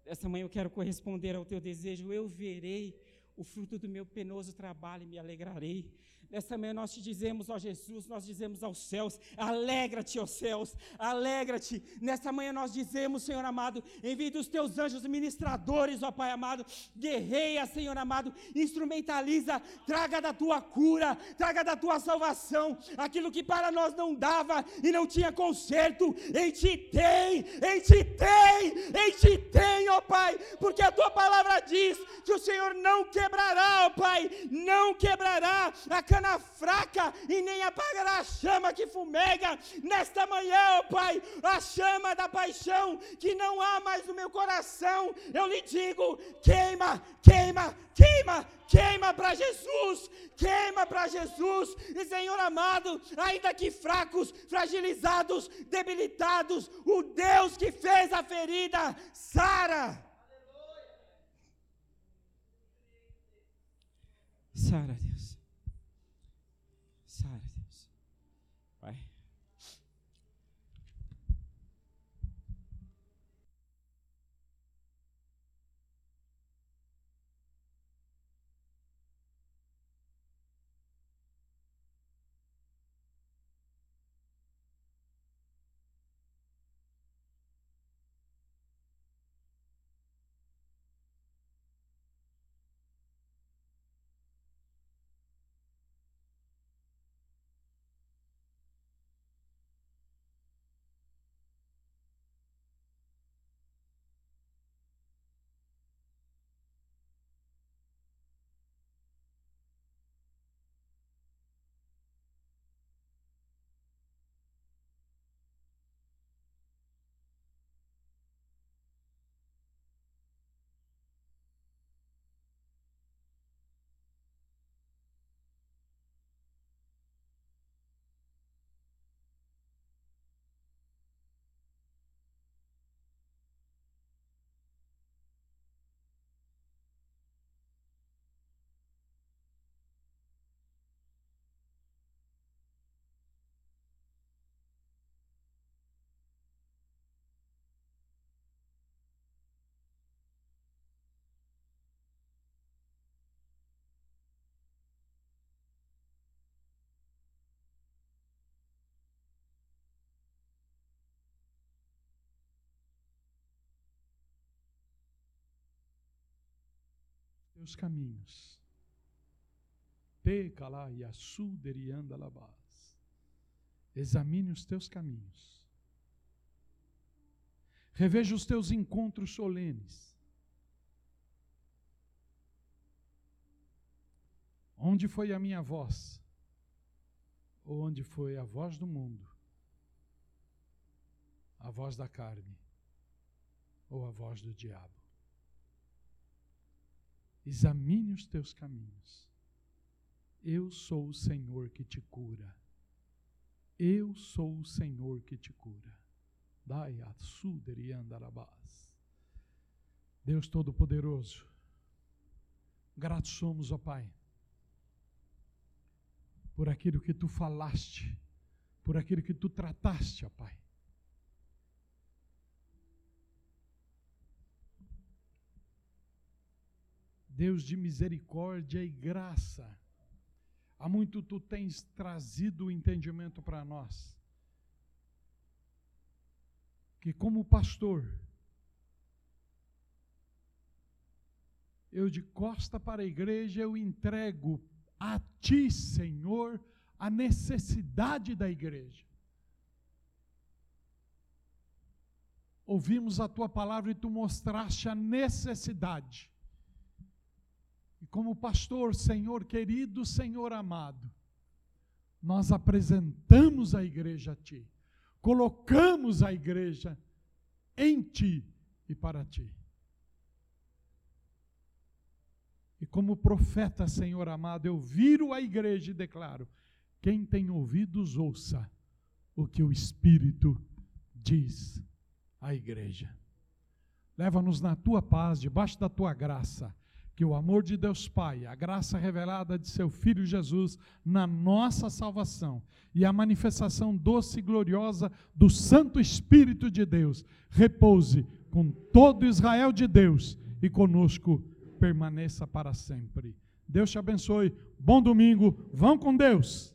Essa manhã eu quero corresponder ao teu desejo. Eu verei o fruto do meu penoso trabalho e me alegrarei. Nessa manhã nós te dizemos, ó Jesus, nós dizemos aos céus, alegra-te, ó céus, alegra-te. Nessa manhã nós dizemos, Senhor amado, envie dos teus anjos ministradores, ó Pai amado, guerreia, Senhor amado, instrumentaliza, traga da tua cura, traga da tua salvação, aquilo que para nós não dava e não tinha conserto, em ti tem, em ti tem, em ti tem, ó Pai, porque a tua palavra diz que o Senhor não quebrará, ó Pai, não quebrará a cana fraca e nem apagará a chama que fumega. Nesta manhã, ó Pai, a chama da paixão que não há mais no meu coração, eu lhe digo: queima, queima, queima, queima para Jesus, queima para Jesus. E Senhor amado, ainda que fracos, fragilizados, debilitados, o Deus que fez a ferida, sara. Sara, teus caminhos. Te calá e assuderianda labás. Examine os teus caminhos. Reveja os teus encontros solenes. Onde foi a minha voz? Ou onde foi a voz do mundo? A voz da carne? Ou a voz do diabo? Examine os teus caminhos. Eu sou o Senhor que te cura. Eu sou o Senhor que te cura. Dai a e andarabás. Deus Todo-Poderoso, gratos somos, ó Pai, por aquilo que tu falaste, por aquilo que tu trataste, ó Pai. Deus de misericórdia e graça. Há muito tu tens trazido o entendimento para nós. Que como pastor, eu de costa para a igreja, eu entrego a ti, Senhor, a necessidade da igreja. Ouvimos a tua palavra e tu mostraste a necessidade. Como pastor, Senhor querido, Senhor amado, nós apresentamos a igreja a ti, colocamos a igreja em ti e para ti. E como profeta, Senhor amado, eu viro a igreja e declaro: quem tem ouvidos, ouça o que o Espírito diz à igreja. Leva-nos na tua paz, debaixo da tua graça, que o amor de Deus Pai, a graça revelada de seu Filho Jesus na nossa salvação e a manifestação doce e gloriosa do Santo Espírito de Deus repouse com todo Israel de Deus e conosco permaneça para sempre. Deus te abençoe. Bom domingo. Vão com Deus.